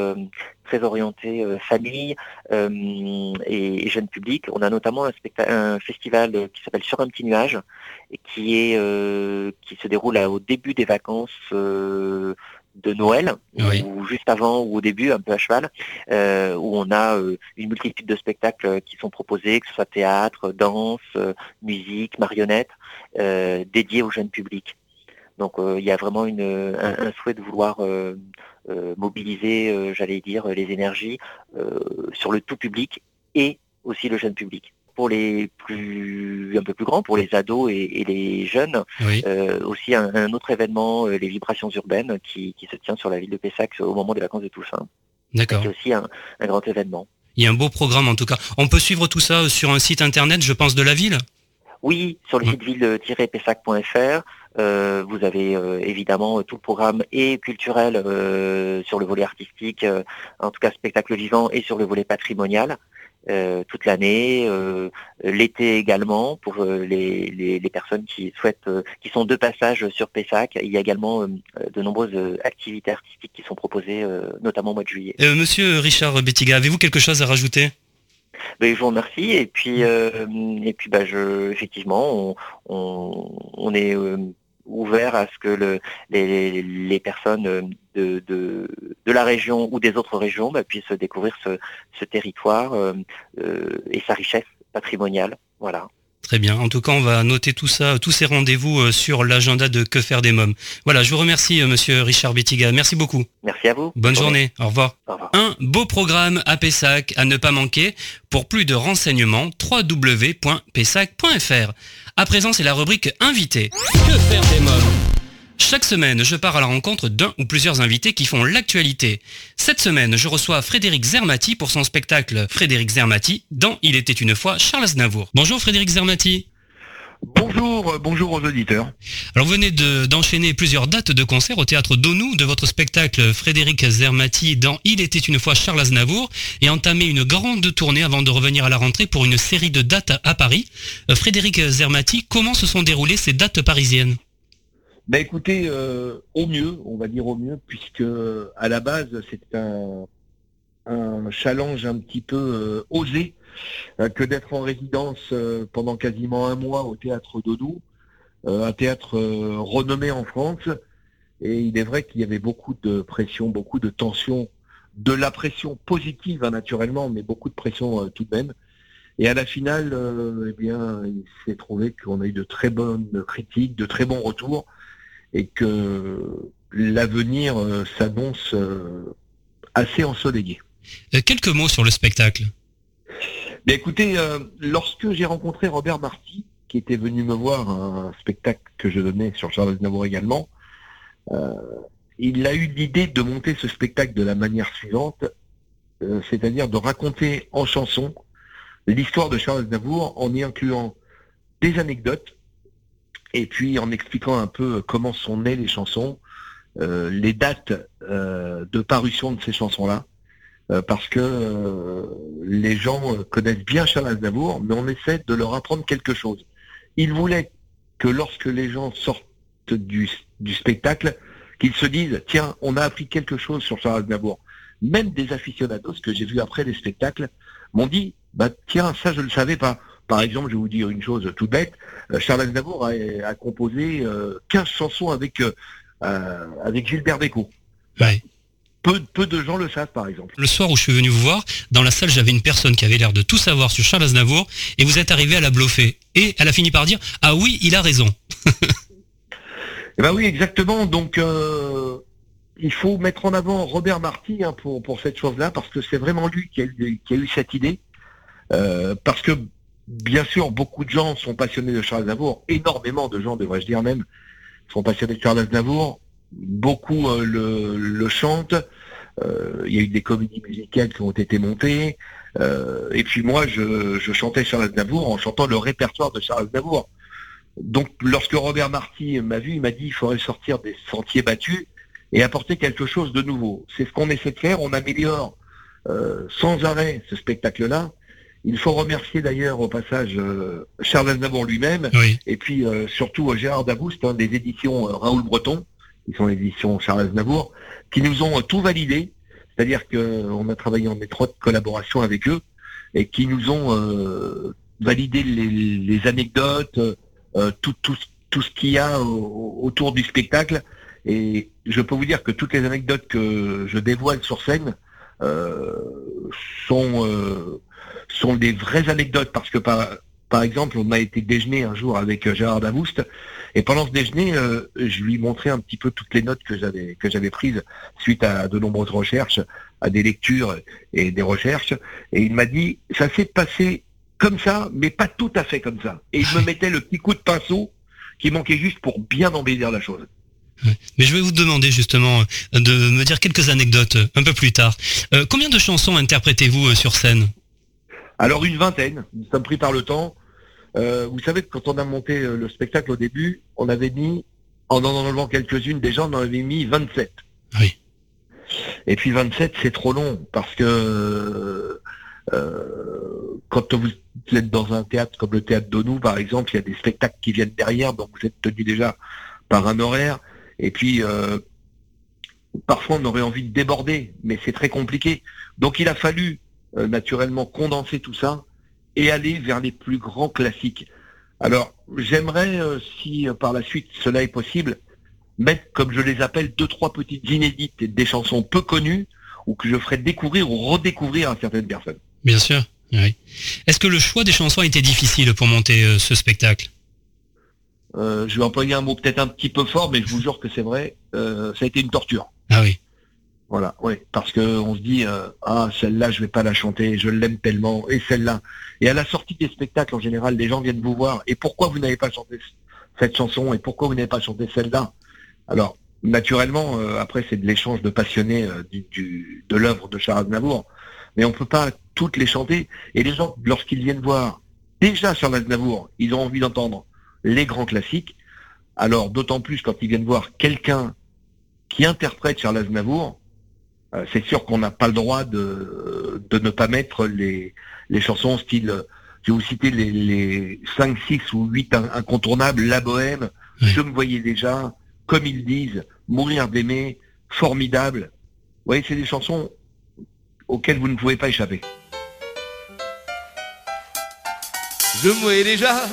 très orienté famille et, et jeune public. On a notamment un, festival qui s'appelle Sur un petit nuage et qui est qui se déroule au début des vacances de Noël, Oui. ou juste avant ou au début, un peu à cheval, euh, où on a euh, une multitude de spectacles qui sont proposés, que ce soit théâtre, danse, euh, musique, marionnette, euh, dédiés au jeune public. Donc euh, il y a vraiment une, un, un souhait de vouloir euh, euh, mobiliser, euh, j'allais dire, les énergies euh, sur le tout public et aussi le jeune public. Pour les plus un peu plus grands, pour les ados et, et les jeunes, Oui. euh, aussi un, un autre événement, euh, les vibrations urbaines, qui, qui se tient sur la ville de Pessac au moment des vacances de Toussaint. D'accord. C'est aussi un, un grand événement. Il y a un beau programme en tout cas. On peut suivre tout ça sur un site internet, je pense, de la ville? Oui, sur le Mm. site ville-pessac.fr, euh, vous avez euh, évidemment euh, tout le programme et culturel euh, sur le volet artistique, euh, en tout cas spectacle vivant, et sur le volet patrimonial. Euh, toute l'année, euh, l'été également pour euh, les, les, les personnes qui souhaitent, euh, qui sont de passage sur Pessac. Il y a également euh, de nombreuses activités artistiques qui sont proposées, euh, notamment au mois de juillet. Euh, Monsieur Richard Bettiga, avez-vous quelque chose à rajouter? Ben, je vous remercie et puis euh, et puis bah je effectivement on, on, on est euh, ouvert à ce que le, les, personnes euh, de, la région ou des autres régions bah, puissent découvrir ce, ce territoire euh, euh, et sa richesse patrimoniale. Voilà. Très bien. En tout cas, on va noter tout ça, tous ces rendez-vous euh, sur l'agenda de Que faire des mômes. Voilà, je vous remercie, euh, monsieur Richard Bettiga. Merci beaucoup. Merci à vous. Bonne journée. Au revoir. Au revoir. Un beau programme à Pessac à ne pas manquer. Pour plus de renseignements, www.pessac.fr. À présent, c'est la rubrique Invité. Que faire des mômes Chaque semaine, je pars à la rencontre d'un ou plusieurs invités qui font l'actualité. Cette semaine, je reçois Frédéric Zermati pour son spectacle Frédéric Zermati dans Il était une fois Charles Aznavour. Bonjour Frédéric Zermati. Bonjour, euh, bonjour aux auditeurs. Alors vous venez de- d'enchaîner plusieurs dates de concert au théâtre d'Onou de votre spectacle Frédéric Zermati dans Il était une fois Charles Aznavour et entamer une grande tournée avant de revenir à la rentrée pour une série de dates à- à Paris. Euh, Frédéric Zermati, comment se sont déroulées ces dates parisiennes? Bah écoutez, euh, au mieux, on va dire au mieux, puisque à la base c'est un, challenge un petit peu euh, osé euh, que d'être en résidence pendant quasiment un mois au théâtre d'Odou, un théâtre renommé en France. Et il est vrai qu'il y avait beaucoup de pression, beaucoup de tension, de la pression positive hein, naturellement, mais beaucoup de pression tout de même. Et à la finale, eh bien, il s'est trouvé qu'on a eu de très bonnes critiques, de très bons retours, et que l'avenir euh, s'annonce euh, assez ensoleillé. Euh, Quelques mots sur le spectacle. Écoutez, lorsque j'ai rencontré Robert Marty, qui était venu me voir un spectacle que je donnais sur Charles Aznavour également, euh, il a eu l'idée de monter ce spectacle de la manière suivante, euh, c'est-à-dire de raconter en chanson l'histoire de Charles Aznavour en y incluant des anecdotes et puis en expliquant un peu comment sont nées les chansons, euh, les dates euh, de parution de ces chansons-là. Euh, parce que euh, les gens euh, connaissent bien Charles Aznavour, mais on essaie de leur apprendre quelque chose. Il voulait que lorsque les gens sortent du, du spectacle, qu'ils se disent tiens, on a appris quelque chose sur Charles Aznavour. Même des aficionados que j'ai vus après les spectacles m'ont dit bah tiens, ça je ne le savais pas. Par exemple, je vais vous dire une chose toute bête. euh, Charles Aznavour a, a composé euh, 15 chansons avec euh, euh, avec Gilbert Bécaud. Ouais. Peu, peu de gens le savent, par exemple. Le soir où je suis venu vous voir, dans la salle, j'avais une personne qui avait l'air de tout savoir sur Charles Aznavour, et vous êtes arrivé à la bluffer. Et elle a fini par dire Ah oui, il a raison. Eh ben oui, exactement. Donc, euh, il faut mettre en avant Robert Marty hein, pour, pour cette chose-là, parce que c'est vraiment lui qui a eu, qui a eu cette idée. Euh, parce que, bien sûr, beaucoup de gens sont passionnés de Charles Aznavour, énormément de gens, devrais-je dire même, sont passionnés de Charles Aznavour. Beaucoup euh, le, le chantent. Euh, il y a eu des comédies musicales qui ont été montées. Euh, et puis moi, je, je chantais Charles Aznavour en chantant le répertoire de Charles Aznavour. Donc, lorsque Robert Marty m'a vu, il m'a dit il faudrait sortir des sentiers battus et apporter quelque chose de nouveau. C'est ce qu'on essaie de faire. On améliore euh, sans arrêt ce spectacle-là. Il faut remercier d'ailleurs au passage euh, Charles Aznavour lui-même Oui. et puis euh, surtout euh, Gérard Daboust hein, des éditions Raoul Breton, qui sont les éditions Charles Aznavour, qui nous ont tout validé. C'est-à-dire qu'on a travaillé en étroite collaboration avec eux et qui nous ont euh, validé les, les anecdotes, euh, tout, tout, tout ce qu'il y a au- autour du spectacle. Et je peux vous dire que toutes les anecdotes que je dévoile sur scène euh, sont, euh, sont des vraies anecdotes parce que par, par exemple, on a été déjeuner un jour avec euh, Gérard Davoust et pendant ce déjeuner, euh, je lui montrais un petit peu toutes les notes que j'avais que j'avais prises suite à de nombreuses recherches, à des lectures et des recherches. Et il m'a dit, ça s'est passé comme ça, mais pas tout à fait comme ça. Et il me mettait le petit coup de pinceau qui manquait juste pour bien embellir la chose. Mais je vais vous demander justement de me dire quelques anecdotes un peu plus tard. Euh, combien de chansons interprétez-vous sur scène? Alors une vingtaine, nous sommes pris par le temps. Euh, vous savez que quand on a monté euh, le spectacle au début, on avait mis, en en enlevant quelques-unes, déjà on en avait mis 27. Oui. Et puis 27, c'est trop long parce que euh, quand vous êtes dans un théâtre comme le théâtre d'Onou, par exemple, il y a des spectacles qui viennent derrière, donc vous êtes tenu déjà par un horaire. Et puis euh, parfois on aurait envie de déborder, mais c'est très compliqué. Donc il a fallu euh, naturellement condenser tout ça et aller vers les plus grands classiques. Alors j'aimerais, euh, si euh, par la suite cela est possible, mettre, comme je les appelle, deux, trois petites inédites et des chansons peu connues ou que je ferai découvrir ou redécouvrir à certaines personnes. Bien sûr. Oui. Est-ce que le choix des chansons a été difficile pour monter ce spectacle? Euh, je vais employer un mot peut-être un petit peu fort, mais je vous jure que c'est vrai, euh, ça a été une torture. Ah oui. Voilà, oui, parce que on se dit euh, ah celle-là je vais pas la chanter, je l'aime tellement, et celle-là. Et à la sortie des spectacles en général, les gens viennent vous voir. Et pourquoi vous n'avez pas chanté cette chanson et pourquoi vous n'avez pas chanté celle-là? Alors naturellement, euh, après c'est de l'échange de passionnés euh, du, du- de l'œuvre de Charles Aznavour, mais on peut pas toutes les chanter. Et les gens, lorsqu'ils viennent voir déjà Charles Aznavour, ils ont envie d'entendre les grands classiques. Alors d'autant plus quand ils viennent voir quelqu'un qui interprète Charles Aznavour, c'est sûr qu'on n'a pas le droit de, de ne pas mettre les, les chansons style, euh, je vais vous citer les, les 5, 6 ou 8 in- incontournables, La Bohème, Oui. Je me voyais déjà, Comme ils disent, Mourir d'aimer, Formidable. Vous voyez, c'est des chansons auxquelles vous ne pouvez pas échapper. Je me voyais déjà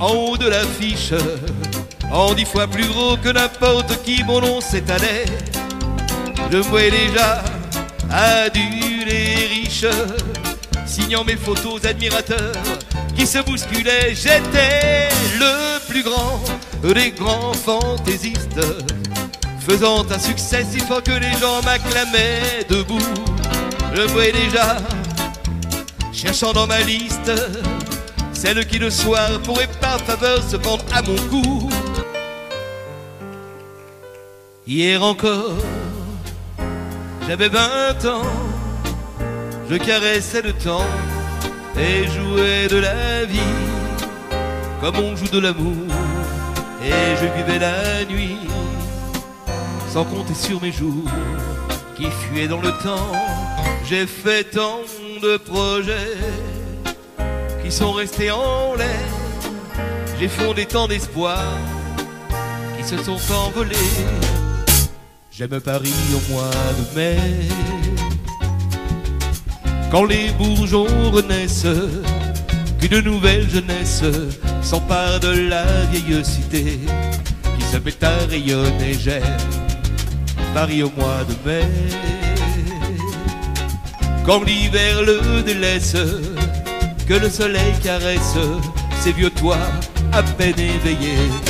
en haut de l'affiche, en dix fois plus gros que n'importe qui, mon nom s'étalait. Je voyais déjà adulte et riche, signant mes photos admirateurs qui se bousculaient. J'étais le plus grand des grands fantaisistes, faisant un succès si fort que les gens m'acclamaient debout. Je voyais déjà cherchant dans ma liste celle qui le soir pourrait par faveur se prendre à mon cou. Hier encore, j'avais 20 ans, je caressais le temps et jouais de la vie comme on joue de l'amour et je vivais la nuit sans compter sur mes jours qui fuyaient dans le temps. J'ai fait tant de projets qui sont restés en l'air. J'ai fondé tant d'espoirs qui se sont envolés. J'aime Paris au mois de mai. Quand les bourgeons renaissent, qu'une nouvelle jeunesse s'empare de la vieille cité qui se met à rayonner. J'aime Paris au mois de mai. Quand l'hiver le délaisse, que le soleil caresse ces vieux toits à peine éveillés.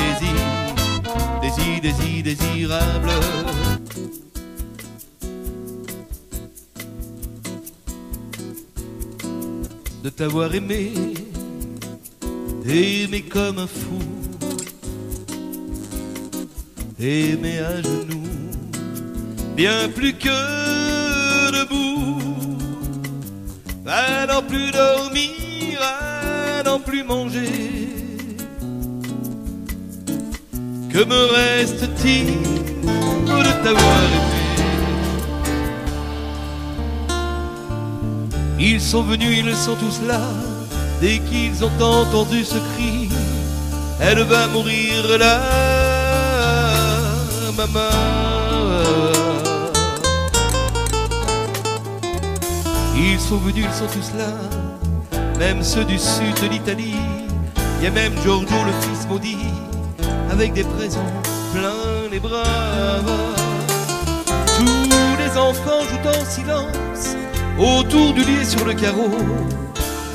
désir, désirable. De t'avoir aimé, aimé comme un fou, aimé à genoux, bien plus que debout. À n'en plus dormir, à n'en plus manger. Que me reste-t-il de t'avoir aimé? Ils sont venus, ils sont tous là. Dès qu'ils ont entendu ce cri, elle va mourir là, maman. Ils sont venus, ils sont tous là, même ceux du sud de l'Italie. Il même Giorgio, le fils maudit, avec des présents plein les bras. Tous les enfants jouent en silence autour du lit sur le carreau.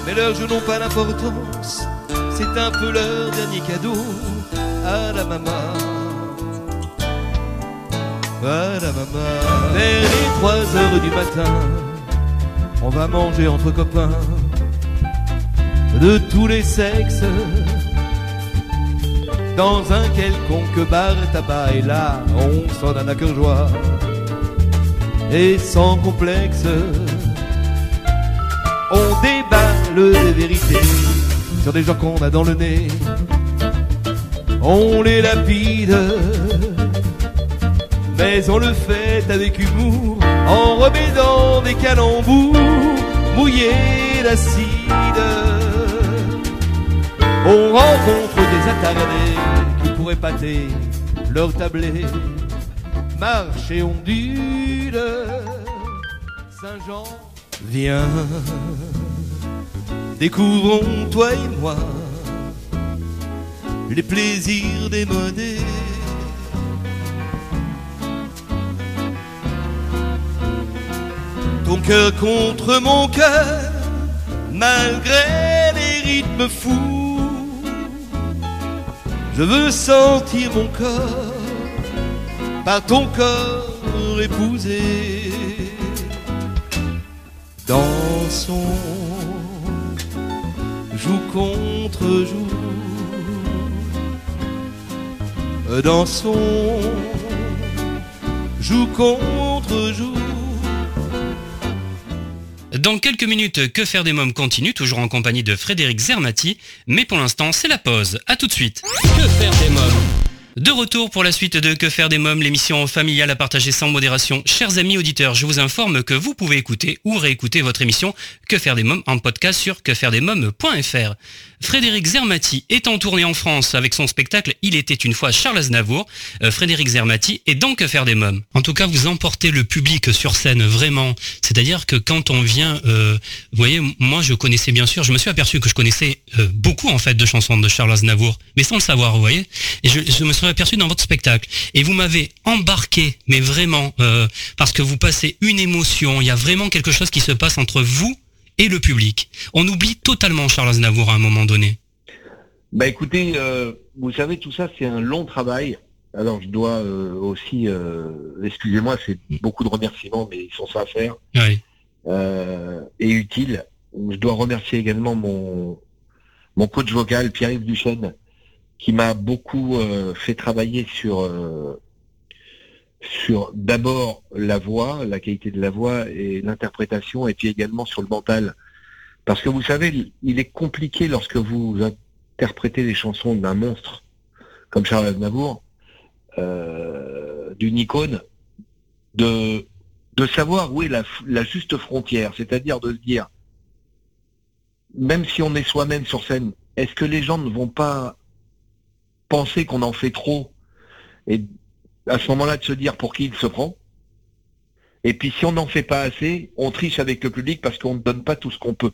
Mais leurs jeux n'ont pas d'importance, c'est un peu leur dernier cadeau à la maman. À la maman. Vers les 3 heures du matin, on va manger entre copains de tous les sexes. Dans un quelconque bar tabac et là, on s'en donne à cœur joie et sans complexe. On déballe des vérités sur des gens qu'on a dans le nez. On les lapide, mais on le fait avec humour, en remettant des calembours mouillés d'acide. On rencontre attardés qui pourraient pâter leur tablé, marche et ondule. Saint-Jean, viens, découvrons toi et moi les plaisirs des monnaies. Ton cœur contre mon cœur, malgré les rythmes fous. Je veux sentir mon corps par ton corps épousé. Dansons, joue contre joue. Dansons, joue contre joue. Dans quelques minutes, Que faire des mômes continue, toujours en compagnie de Frédéric Zermati. Mais pour l'instant, c'est la pause. À tout de suite. Que faire des mômes? De retour pour la suite de Que faire des mômes, l'émission familiale à partager sans modération. Chers amis auditeurs, je vous informe que vous pouvez écouter ou réécouter votre émission Que faire des mômes en podcast sur quefairedesmômes.fr. Frédéric Zermati est en tournée en France avec son spectacle Il était une fois Charles Aznavour. Euh, Frédéric Zermati est dans Que faire des mômes. En tout cas, vous emportez le public sur scène vraiment. C'est-à-dire que quand on vient, euh, vous voyez, moi je connaissais bien sûr, je me suis aperçu que je connaissais euh, beaucoup en fait de chansons de Charles Aznavour, mais sans le savoir, vous voyez. Aperçu dans votre spectacle. Et vous m'avez embarqué, mais vraiment, euh, parce que vous passez une émotion. Il y a vraiment quelque chose qui se passe entre vous et le public. On oublie totalement Charles Aznavour à un moment donné. Bah écoutez, euh, vous savez, tout ça, c'est un long travail. Alors je dois euh, aussi, excusez-moi, c'est beaucoup de remerciements, mais ils sont à faire Oui. et utiles. Je dois remercier également mon, mon coach vocal, Pierre-Yves Duchesne, qui m'a beaucoup euh, fait travailler sur, euh, sur d'abord la voix, la qualité de la voix et l'interprétation, et puis également sur le mental. Parce que vous savez, il est compliqué lorsque vous interprétez les chansons d'un monstre comme Charles Aznavour, euh, d'une icône, de, de savoir où est la, la juste frontière, c'est-à-dire de se dire, même si on est soi-même sur scène, est-ce que les gens ne vont pas penser qu'on en fait trop et à ce moment-là de se dire pour qui il se prend et puis si on n'en fait pas assez, on triche avec le public parce qu'on ne donne pas tout ce qu'on peut.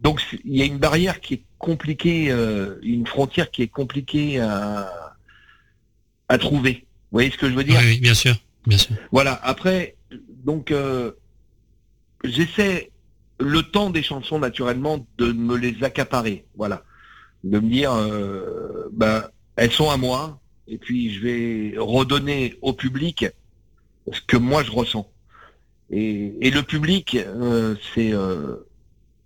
Donc il y a une barrière qui est compliquée, euh, une frontière qui est compliquée à, à trouver. Vous voyez ce que je veux Oui, dire? Oui, bien sûr, bien sûr. Voilà, après, donc, euh, j'essaie, le temps des chansons, naturellement, de me les accaparer, voilà. De me dire, euh, ben, elles sont à moi, et puis je vais redonner au public ce que moi je ressens. Et, et le public, euh, c'est euh,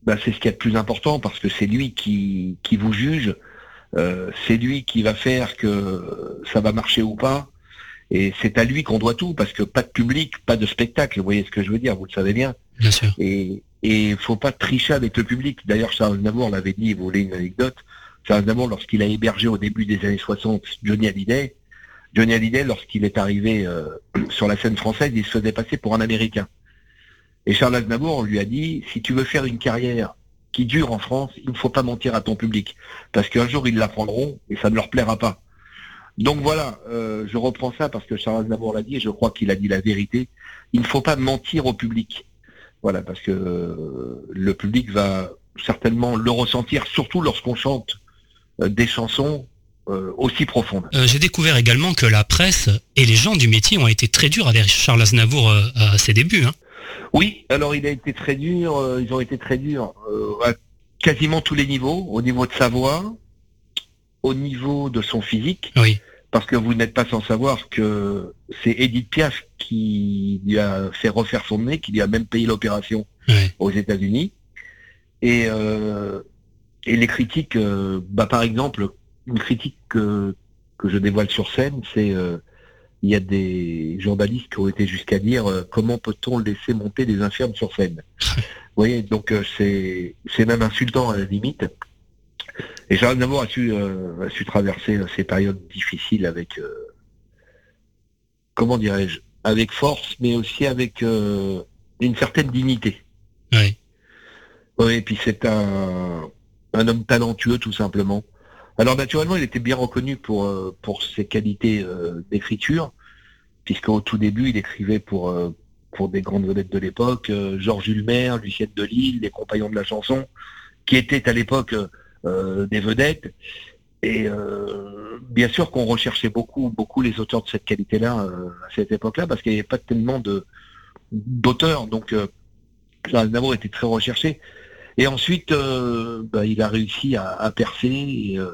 ben, c'est ce qui est le plus important, parce que c'est lui qui, qui vous juge, euh, c'est lui qui va faire que ça va marcher ou pas. Et c'est à lui qu'on doit tout, parce que pas de public, pas de spectacle, vous voyez ce que je veux dire, vous le savez bien. Bien sûr. Et il faut pas tricher avec le public. D'ailleurs, Charles Aznavour l'avait dit, vous voulez une anecdote, Charles Aznavour, lorsqu'il a hébergé au début des années 60 Johnny Hallyday, Johnny Hallyday, lorsqu'il est arrivé euh, sur la scène française, il se faisait passer pour un Américain. Et Charles Aznavour lui a dit, si tu veux faire une carrière qui dure en France, il ne faut pas mentir à ton public, parce qu'un jour ils l'apprendront et ça ne leur plaira pas. Donc voilà, euh, je reprends ça parce que Charles Aznavour l'a dit et je crois qu'il a dit la vérité. Il ne faut pas mentir au public. Voilà, parce que euh, le public va certainement le ressentir, surtout lorsqu'on chante des chansons euh, aussi profondes. Euh, J'ai découvert également que la presse et les gens du métier ont été très durs avec Charles Aznavour euh, à ses débuts. Hein. Oui, alors il a été très dur, euh, ils ont été très durs euh, à quasiment tous les niveaux, au niveau de sa voix, au niveau de son physique, Oui. parce que vous n'êtes pas sans savoir que c'est Edith Piaf qui lui a fait refaire son nez, qui lui a même payé l'opération Ouais. aux États-Unis. Et, euh, et les critiques, euh, bah, par exemple, une critique que, que je dévoile sur scène, c'est euh, il y a des journalistes qui ont été jusqu'à dire euh, comment peut-on laisser monter des infirmes sur scène? Vous voyez, donc c'est c'est même insultant à la limite. Et Charles Aznavour a su a su traverser ces périodes difficiles avec comment dirais-je avec force, mais aussi avec une certaine dignité. Ouais. Oui, et puis c'est un, un homme talentueux tout simplement. Alors naturellement, il était bien reconnu pour euh, pour ses qualités euh, d'écriture, puisqu'au tout début, il écrivait pour euh, pour des grandes vedettes de l'époque, euh, Georges Ulmer, Lucienne de Lille, les compagnons de la chanson, qui étaient à l'époque des vedettes. Et bien sûr qu'on recherchait beaucoup beaucoup les auteurs de cette qualité-là à cette époque-là, parce qu'il n'y avait pas tellement de d'auteurs, donc Charles Aznavour était très recherché. Et ensuite, euh, bah, il a réussi à, à percer. Et, euh,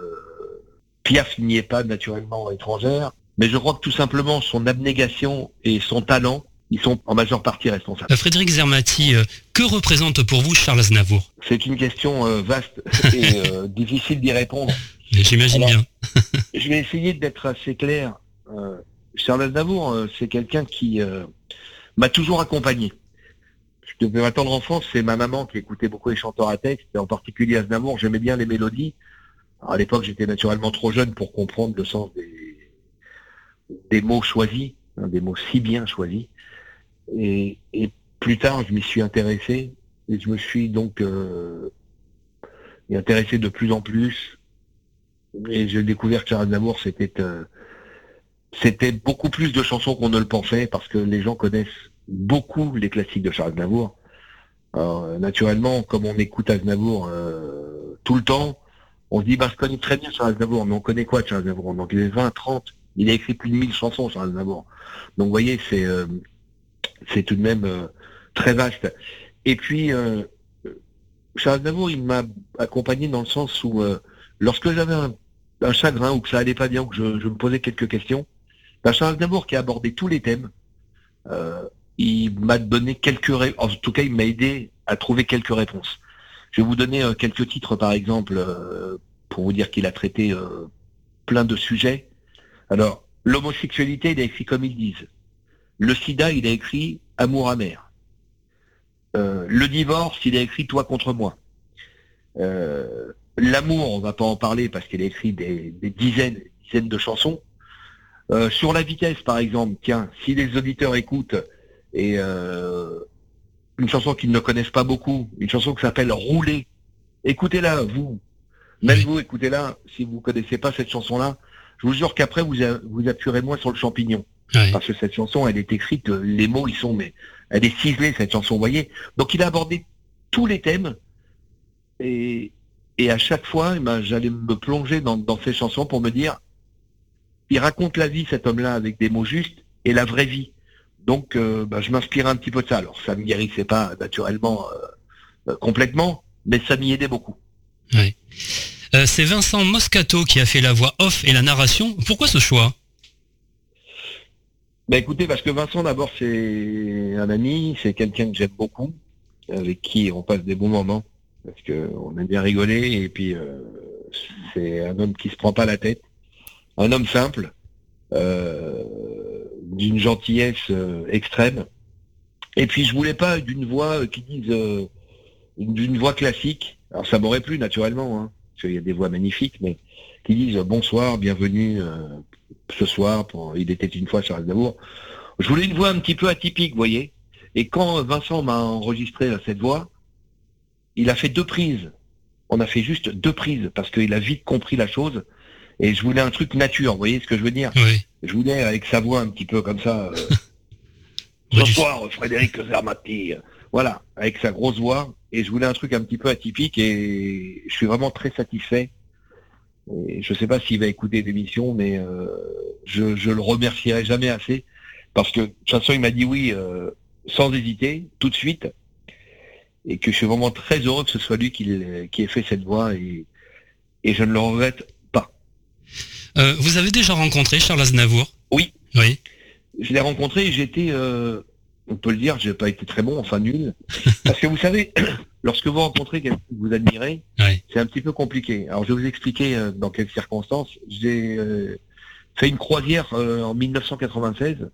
Piaf n'y est pas naturellement étrangère, mais je crois que tout simplement son abnégation et son talent, ils sont en majeure partie responsables. Frédéric Zermati, euh, que représente pour vous Charles Aznavour? C'est une question euh, vaste et euh, difficile d'y répondre. J'imagine bien. Je vais essayer d'être assez clair. Charles Aznavour, c'est quelqu'un qui m'a toujours accompagné. Depuis ma tendre enfance, c'est ma maman qui écoutait beaucoup les chanteurs à texte, et en particulier Aznavour. J'aimais bien les mélodies. Alors, à l'époque, j'étais naturellement trop jeune pour comprendre le sens des, mots choisis, hein, des mots si bien choisis. Et, et plus tard, je m'y suis intéressé, et je me suis donc euh, intéressé de plus en plus. Et j'ai découvert que Charles Aznavour, c'était euh, c'était beaucoup plus de chansons qu'on ne le pensait, parce que les gens connaissent beaucoup les classiques de Charles Aznavour. Alors, euh, naturellement, comme on écoute Aznavour euh, tout le temps, on se dit, bah, je connais très bien Charles Aznavour, mais on connaît quoi de Charles Aznavour? Donc, il est 20, 30, il a écrit plus de 1000 chansons, Charles Aznavour. Donc, vous voyez, c'est euh, tout de même euh, très vaste. Et puis, Charles Aznavour, il m'a accompagné dans le sens où, lorsque j'avais un, chagrin ou que ça allait pas bien, ou que je, me posais quelques questions, bah, Charles Aznavour, qui a abordé tous les thèmes, il m'a donné quelques en tout cas il m'a aidé à trouver quelques réponses. Je vais vous donner euh, quelques titres par exemple euh, pour vous dire qu'il a traité euh, plein de sujets. Alors l'homosexualité il a écrit comme ils disent. Le sida il a écrit amour amer. Le divorce il a écrit toi contre moi. L'amour on va pas en parler parce qu'il a écrit des, dizaines des dizaines de chansons. Sur la vitesse, par exemple, tiens, si les auditeurs écoutent et euh, une chanson qu'ils ne connaissent pas beaucoup, une chanson qui s'appelle Rouler, écoutez-la, vous, même Oui. vous, écoutez-la, si vous connaissez pas cette chanson-là, je vous jure qu'après vous a- vous appuierez moins sur le champignon, parce que cette chanson, elle est écrite, euh, les mots, ils sont, mais elle est ciselée cette chanson, vous voyez. Donc il a abordé tous les thèmes et, et à chaque fois, eh ben, j'allais me plonger dans, dans ces chansons pour me dire, il raconte la vie, cet homme-là, avec des mots justes, et la vraie vie. Donc, euh, bah, je m'inspirais un petit peu de ça. Alors, ça ne me guérissait pas naturellement euh, euh, complètement, mais ça m'y aidait beaucoup. Euh, C'est Vincent Moscato qui a fait la voix off et la narration. Pourquoi ce choix? Bah écoutez, parce que Vincent, d'abord, c'est un ami, c'est quelqu'un que j'aime beaucoup, avec qui on passe des bons moments, parce que on aime bien rigoler, et puis euh, c'est un homme qui se prend pas la tête, un homme simple, euh, d'une gentillesse euh, extrême. Et puis je voulais pas d'une voix qui dise euh, d'une voix classique. Alors ça m'aurait plu naturellement, hein, parce qu'il y a des voix magnifiques, mais qui disent bonsoir, bienvenue, euh, ce soir, pour Il était une fois sur Aznavour. Je voulais une voix un petit peu atypique, vous voyez. Et quand Vincent m'a enregistré cette voix, il a fait deux prises. On a fait juste deux prises parce qu'il a vite compris la chose. Et je voulais un truc nature, vous voyez ce que je veux dire? Je voulais avec sa voix un petit peu comme ça. euh, ce soir, Frédéric Zermati. Voilà, avec sa grosse voix. Et je voulais un truc un petit peu atypique et je suis vraiment très satisfait. Et je sais pas s'il va écouter l'émission, mais euh, je, je le remercierai jamais assez. Parce que de toute façon, il m'a dit oui euh, sans hésiter, tout de suite. Et que je suis vraiment très heureux que ce soit lui qui, ait fait cette voix. Et, et je ne le regrette. Euh, vous avez déjà rencontré Charles Aznavour? Oui. Oui. je l'ai rencontré et j'étais, euh, on peut le dire, j'ai pas été très bon, enfin nul. Parce que vous savez, lorsque vous rencontrez quelqu'un que vous admirez, c'est un petit peu compliqué. Alors je vais vous expliquer euh, dans quelles circonstances. J'ai euh, fait une croisière en 1996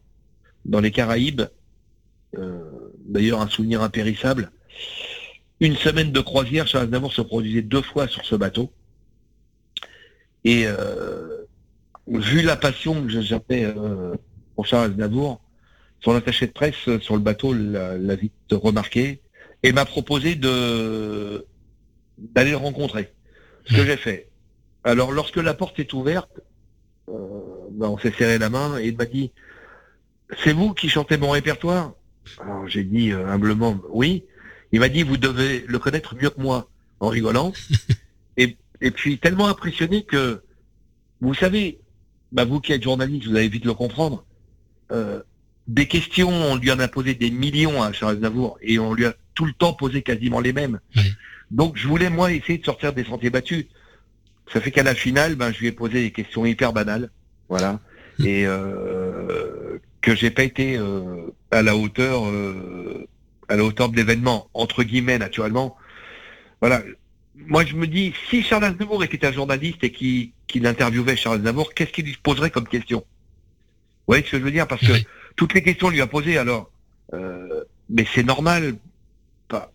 dans les Caraïbes. D'ailleurs, un souvenir impérissable. Une semaine de croisière, Charles Aznavour se produisait deux fois sur ce bateau. Et euh, vu la passion que j'avais euh, pour Charles Aznavour, son attaché de presse euh, sur le bateau l'a vite remarqué et m'a proposé de d'aller le rencontrer. Ce que Mhm. j'ai fait. Alors lorsque la porte est ouverte, euh, ben, on s'est serré la main et il m'a dit C'est vous qui chantez mon répertoire? Alors j'ai dit euh, humblement oui. Il m'a dit Vous devez le connaître mieux que moi en rigolant. et, et puis tellement impressionné que vous savez, bah, vous qui êtes journaliste, vous allez vite le comprendre. Euh, des questions, on lui en a posé des millions à Charles Aznavour et on lui a tout le temps posé quasiment les mêmes. Oui. Donc je voulais moi essayer de sortir des sentiers battus. Ça fait qu'à la finale, ben, je lui ai posé des questions hyper banales, voilà, et euh, que j'ai pas été euh, à la hauteur, euh, à la hauteur de l'événement entre guillemets naturellement. Voilà. Moi je me dis, si Charles Aznavour était un journaliste et qui qu'il interviewait Charles Aznavour, qu'est-ce qu'il lui poserait comme question? Vous voyez ce que je veux dire? Parce que Oui. toutes les questions lui a posées alors. Euh, mais c'est normal, pas,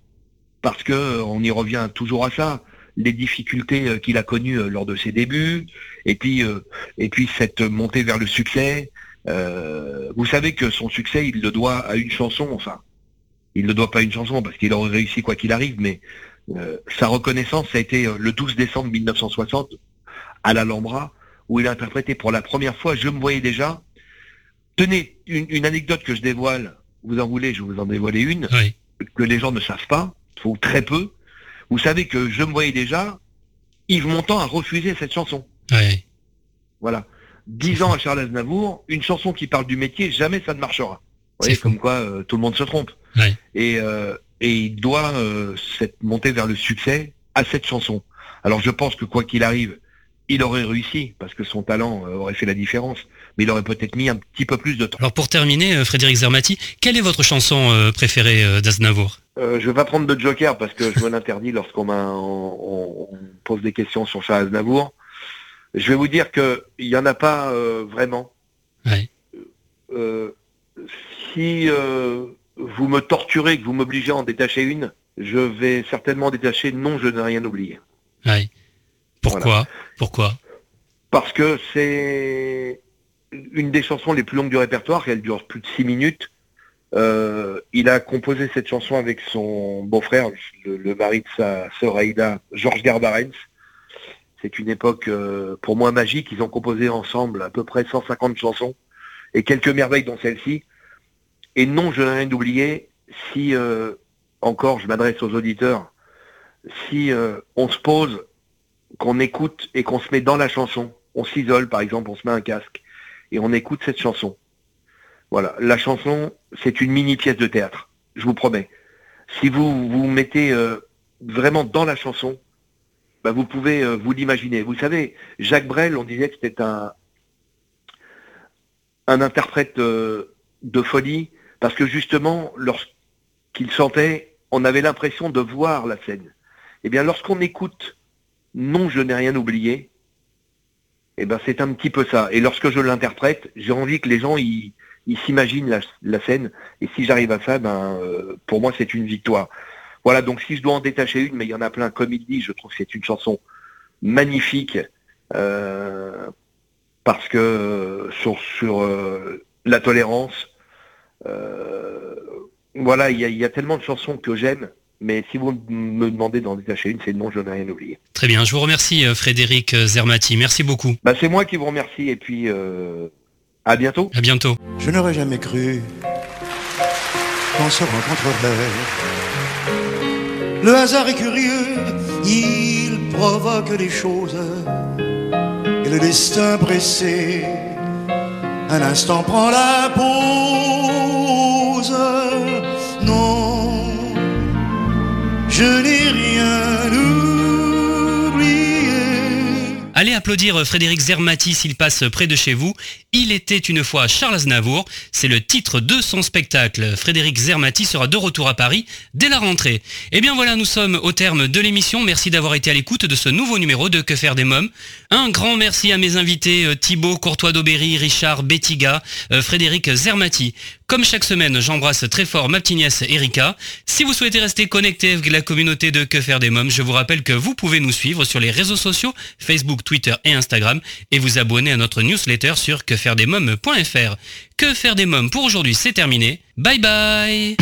parce que on y revient toujours à ça, les difficultés euh, qu'il a connues euh, lors de ses débuts, et puis euh, et puis cette montée vers le succès. Euh, vous savez que son succès, il le doit à une chanson, enfin, il ne le doit pas à une chanson parce qu'il aurait réussi quoi qu'il arrive, mais sa reconnaissance, ça a été euh, le 12 décembre 1960 à l'Alhambra, où il a interprété pour la première fois Je me voyais déjà. Tenez, une, une anecdote que je dévoile, vous en voulez, je vous en dévoiler une, Oui. que les gens ne savent pas, ou très peu. Vous savez que Je me voyais déjà, Yves Montand a refusé cette chanson. Oui. Voilà. Dix ans à Charles Aznavour, une chanson qui parle du métier, jamais ça ne marchera. Vous voyez, comme quoi euh, tout le monde se trompe. Ouais. Et, euh, et il doit euh, cette montée vers le succès à cette chanson. Alors je pense que quoi qu'il arrive, il aurait réussi, parce que son talent euh, aurait fait la différence, mais il aurait peut-être mis un petit peu plus de temps. Alors pour terminer, euh, Frédéric Zermati, quelle est votre chanson euh, préférée d'Aznavour? Euh, je vais pas prendre de joker parce que je me l'interdis lorsqu'on m'a- on, on pose des questions sur Charles Aznavour. Je vais vous dire que il y en a pas euh, vraiment. Ouais. Euh, si euh, vous me torturez, que vous m'obligez à en détacher une, je vais certainement détacher Non, je n'ai rien oublié. Ouais. Pourquoi Pourquoi Parce que c'est une des chansons les plus longues du répertoire, elle dure plus de six minutes. Euh, il a composé cette chanson avec son beau-frère, le, le mari de sa sœur Aïda, Georges Garbarens. C'est une époque euh, pour moi magique. Ils ont composé ensemble à peu près 150 chansons et quelques merveilles dont celle-ci. Et non, je n'ai rien oublié. Si euh, encore, je m'adresse aux auditeurs, si euh, on se pose, qu'on écoute et qu'on se met dans la chanson, on s'isole par exemple, on se met un casque et on écoute cette chanson. Voilà, la chanson, c'est une mini pièce de théâtre, je vous promets. Si vous vous mettez euh, vraiment dans la chanson, bah, vous pouvez vous l'imaginer. Vous savez, Jacques Brel, on disait que c'était un, un interprète de folie, parce que justement, lorsqu'il chantait, on avait l'impression de voir la scène. Eh bien, lorsqu'on écoute Non, je n'ai rien oublié, eh ben, c'est un petit peu ça. Et lorsque je l'interprète, j'ai envie que les gens ils, s'imaginent la, scène. Et si j'arrive à ça, ben, euh, pour moi, c'est une victoire. Voilà, donc si je dois en détacher une, mais il y en a plein, comme il dit, je trouve que c'est une chanson magnifique. Euh, parce que sur, euh, la tolérance, voilà, il y a, il y a tellement de chansons que j'aime, mais si vous me demandez d'en détacher une, c'est non, je n'ai rien oublié. Très bien, je vous remercie euh, Frédéric euh, Zermati, merci beaucoup. Bah, c'est moi qui vous remercie et puis euh, à bientôt. À bientôt. Je n'aurais jamais cru qu'on se rencontrerait. Le hasard est curieux, il provoque les choses. Et le destin pressé, un instant prend la Allez applaudir Frédéric Zermati s'il passe près de chez vous. Il était une fois Charles Aznavour. C'est le titre de son spectacle. Frédéric Zermati sera de retour à Paris dès la rentrée. Et bien voilà, nous sommes au terme de l'émission. Merci d'avoir été à l'écoute de ce nouveau numéro de Que faire des mômes. Un grand merci à mes invités euh, Thibaut Courtois d'Aubéry, Richard Bettiga, euh, Frédéric Zermati. Comme chaque semaine, j'embrasse très fort ma petite nièce Erika. Si vous souhaitez rester connecté avec la communauté de Que faire des mômes, je vous rappelle que vous pouvez nous suivre sur les réseaux sociaux, Facebook, Twitter et Instagram, et vous abonner à notre newsletter sur quefairedesmômes.fr. Que faire des mômes pour aujourd'hui, c'est terminé. Bye bye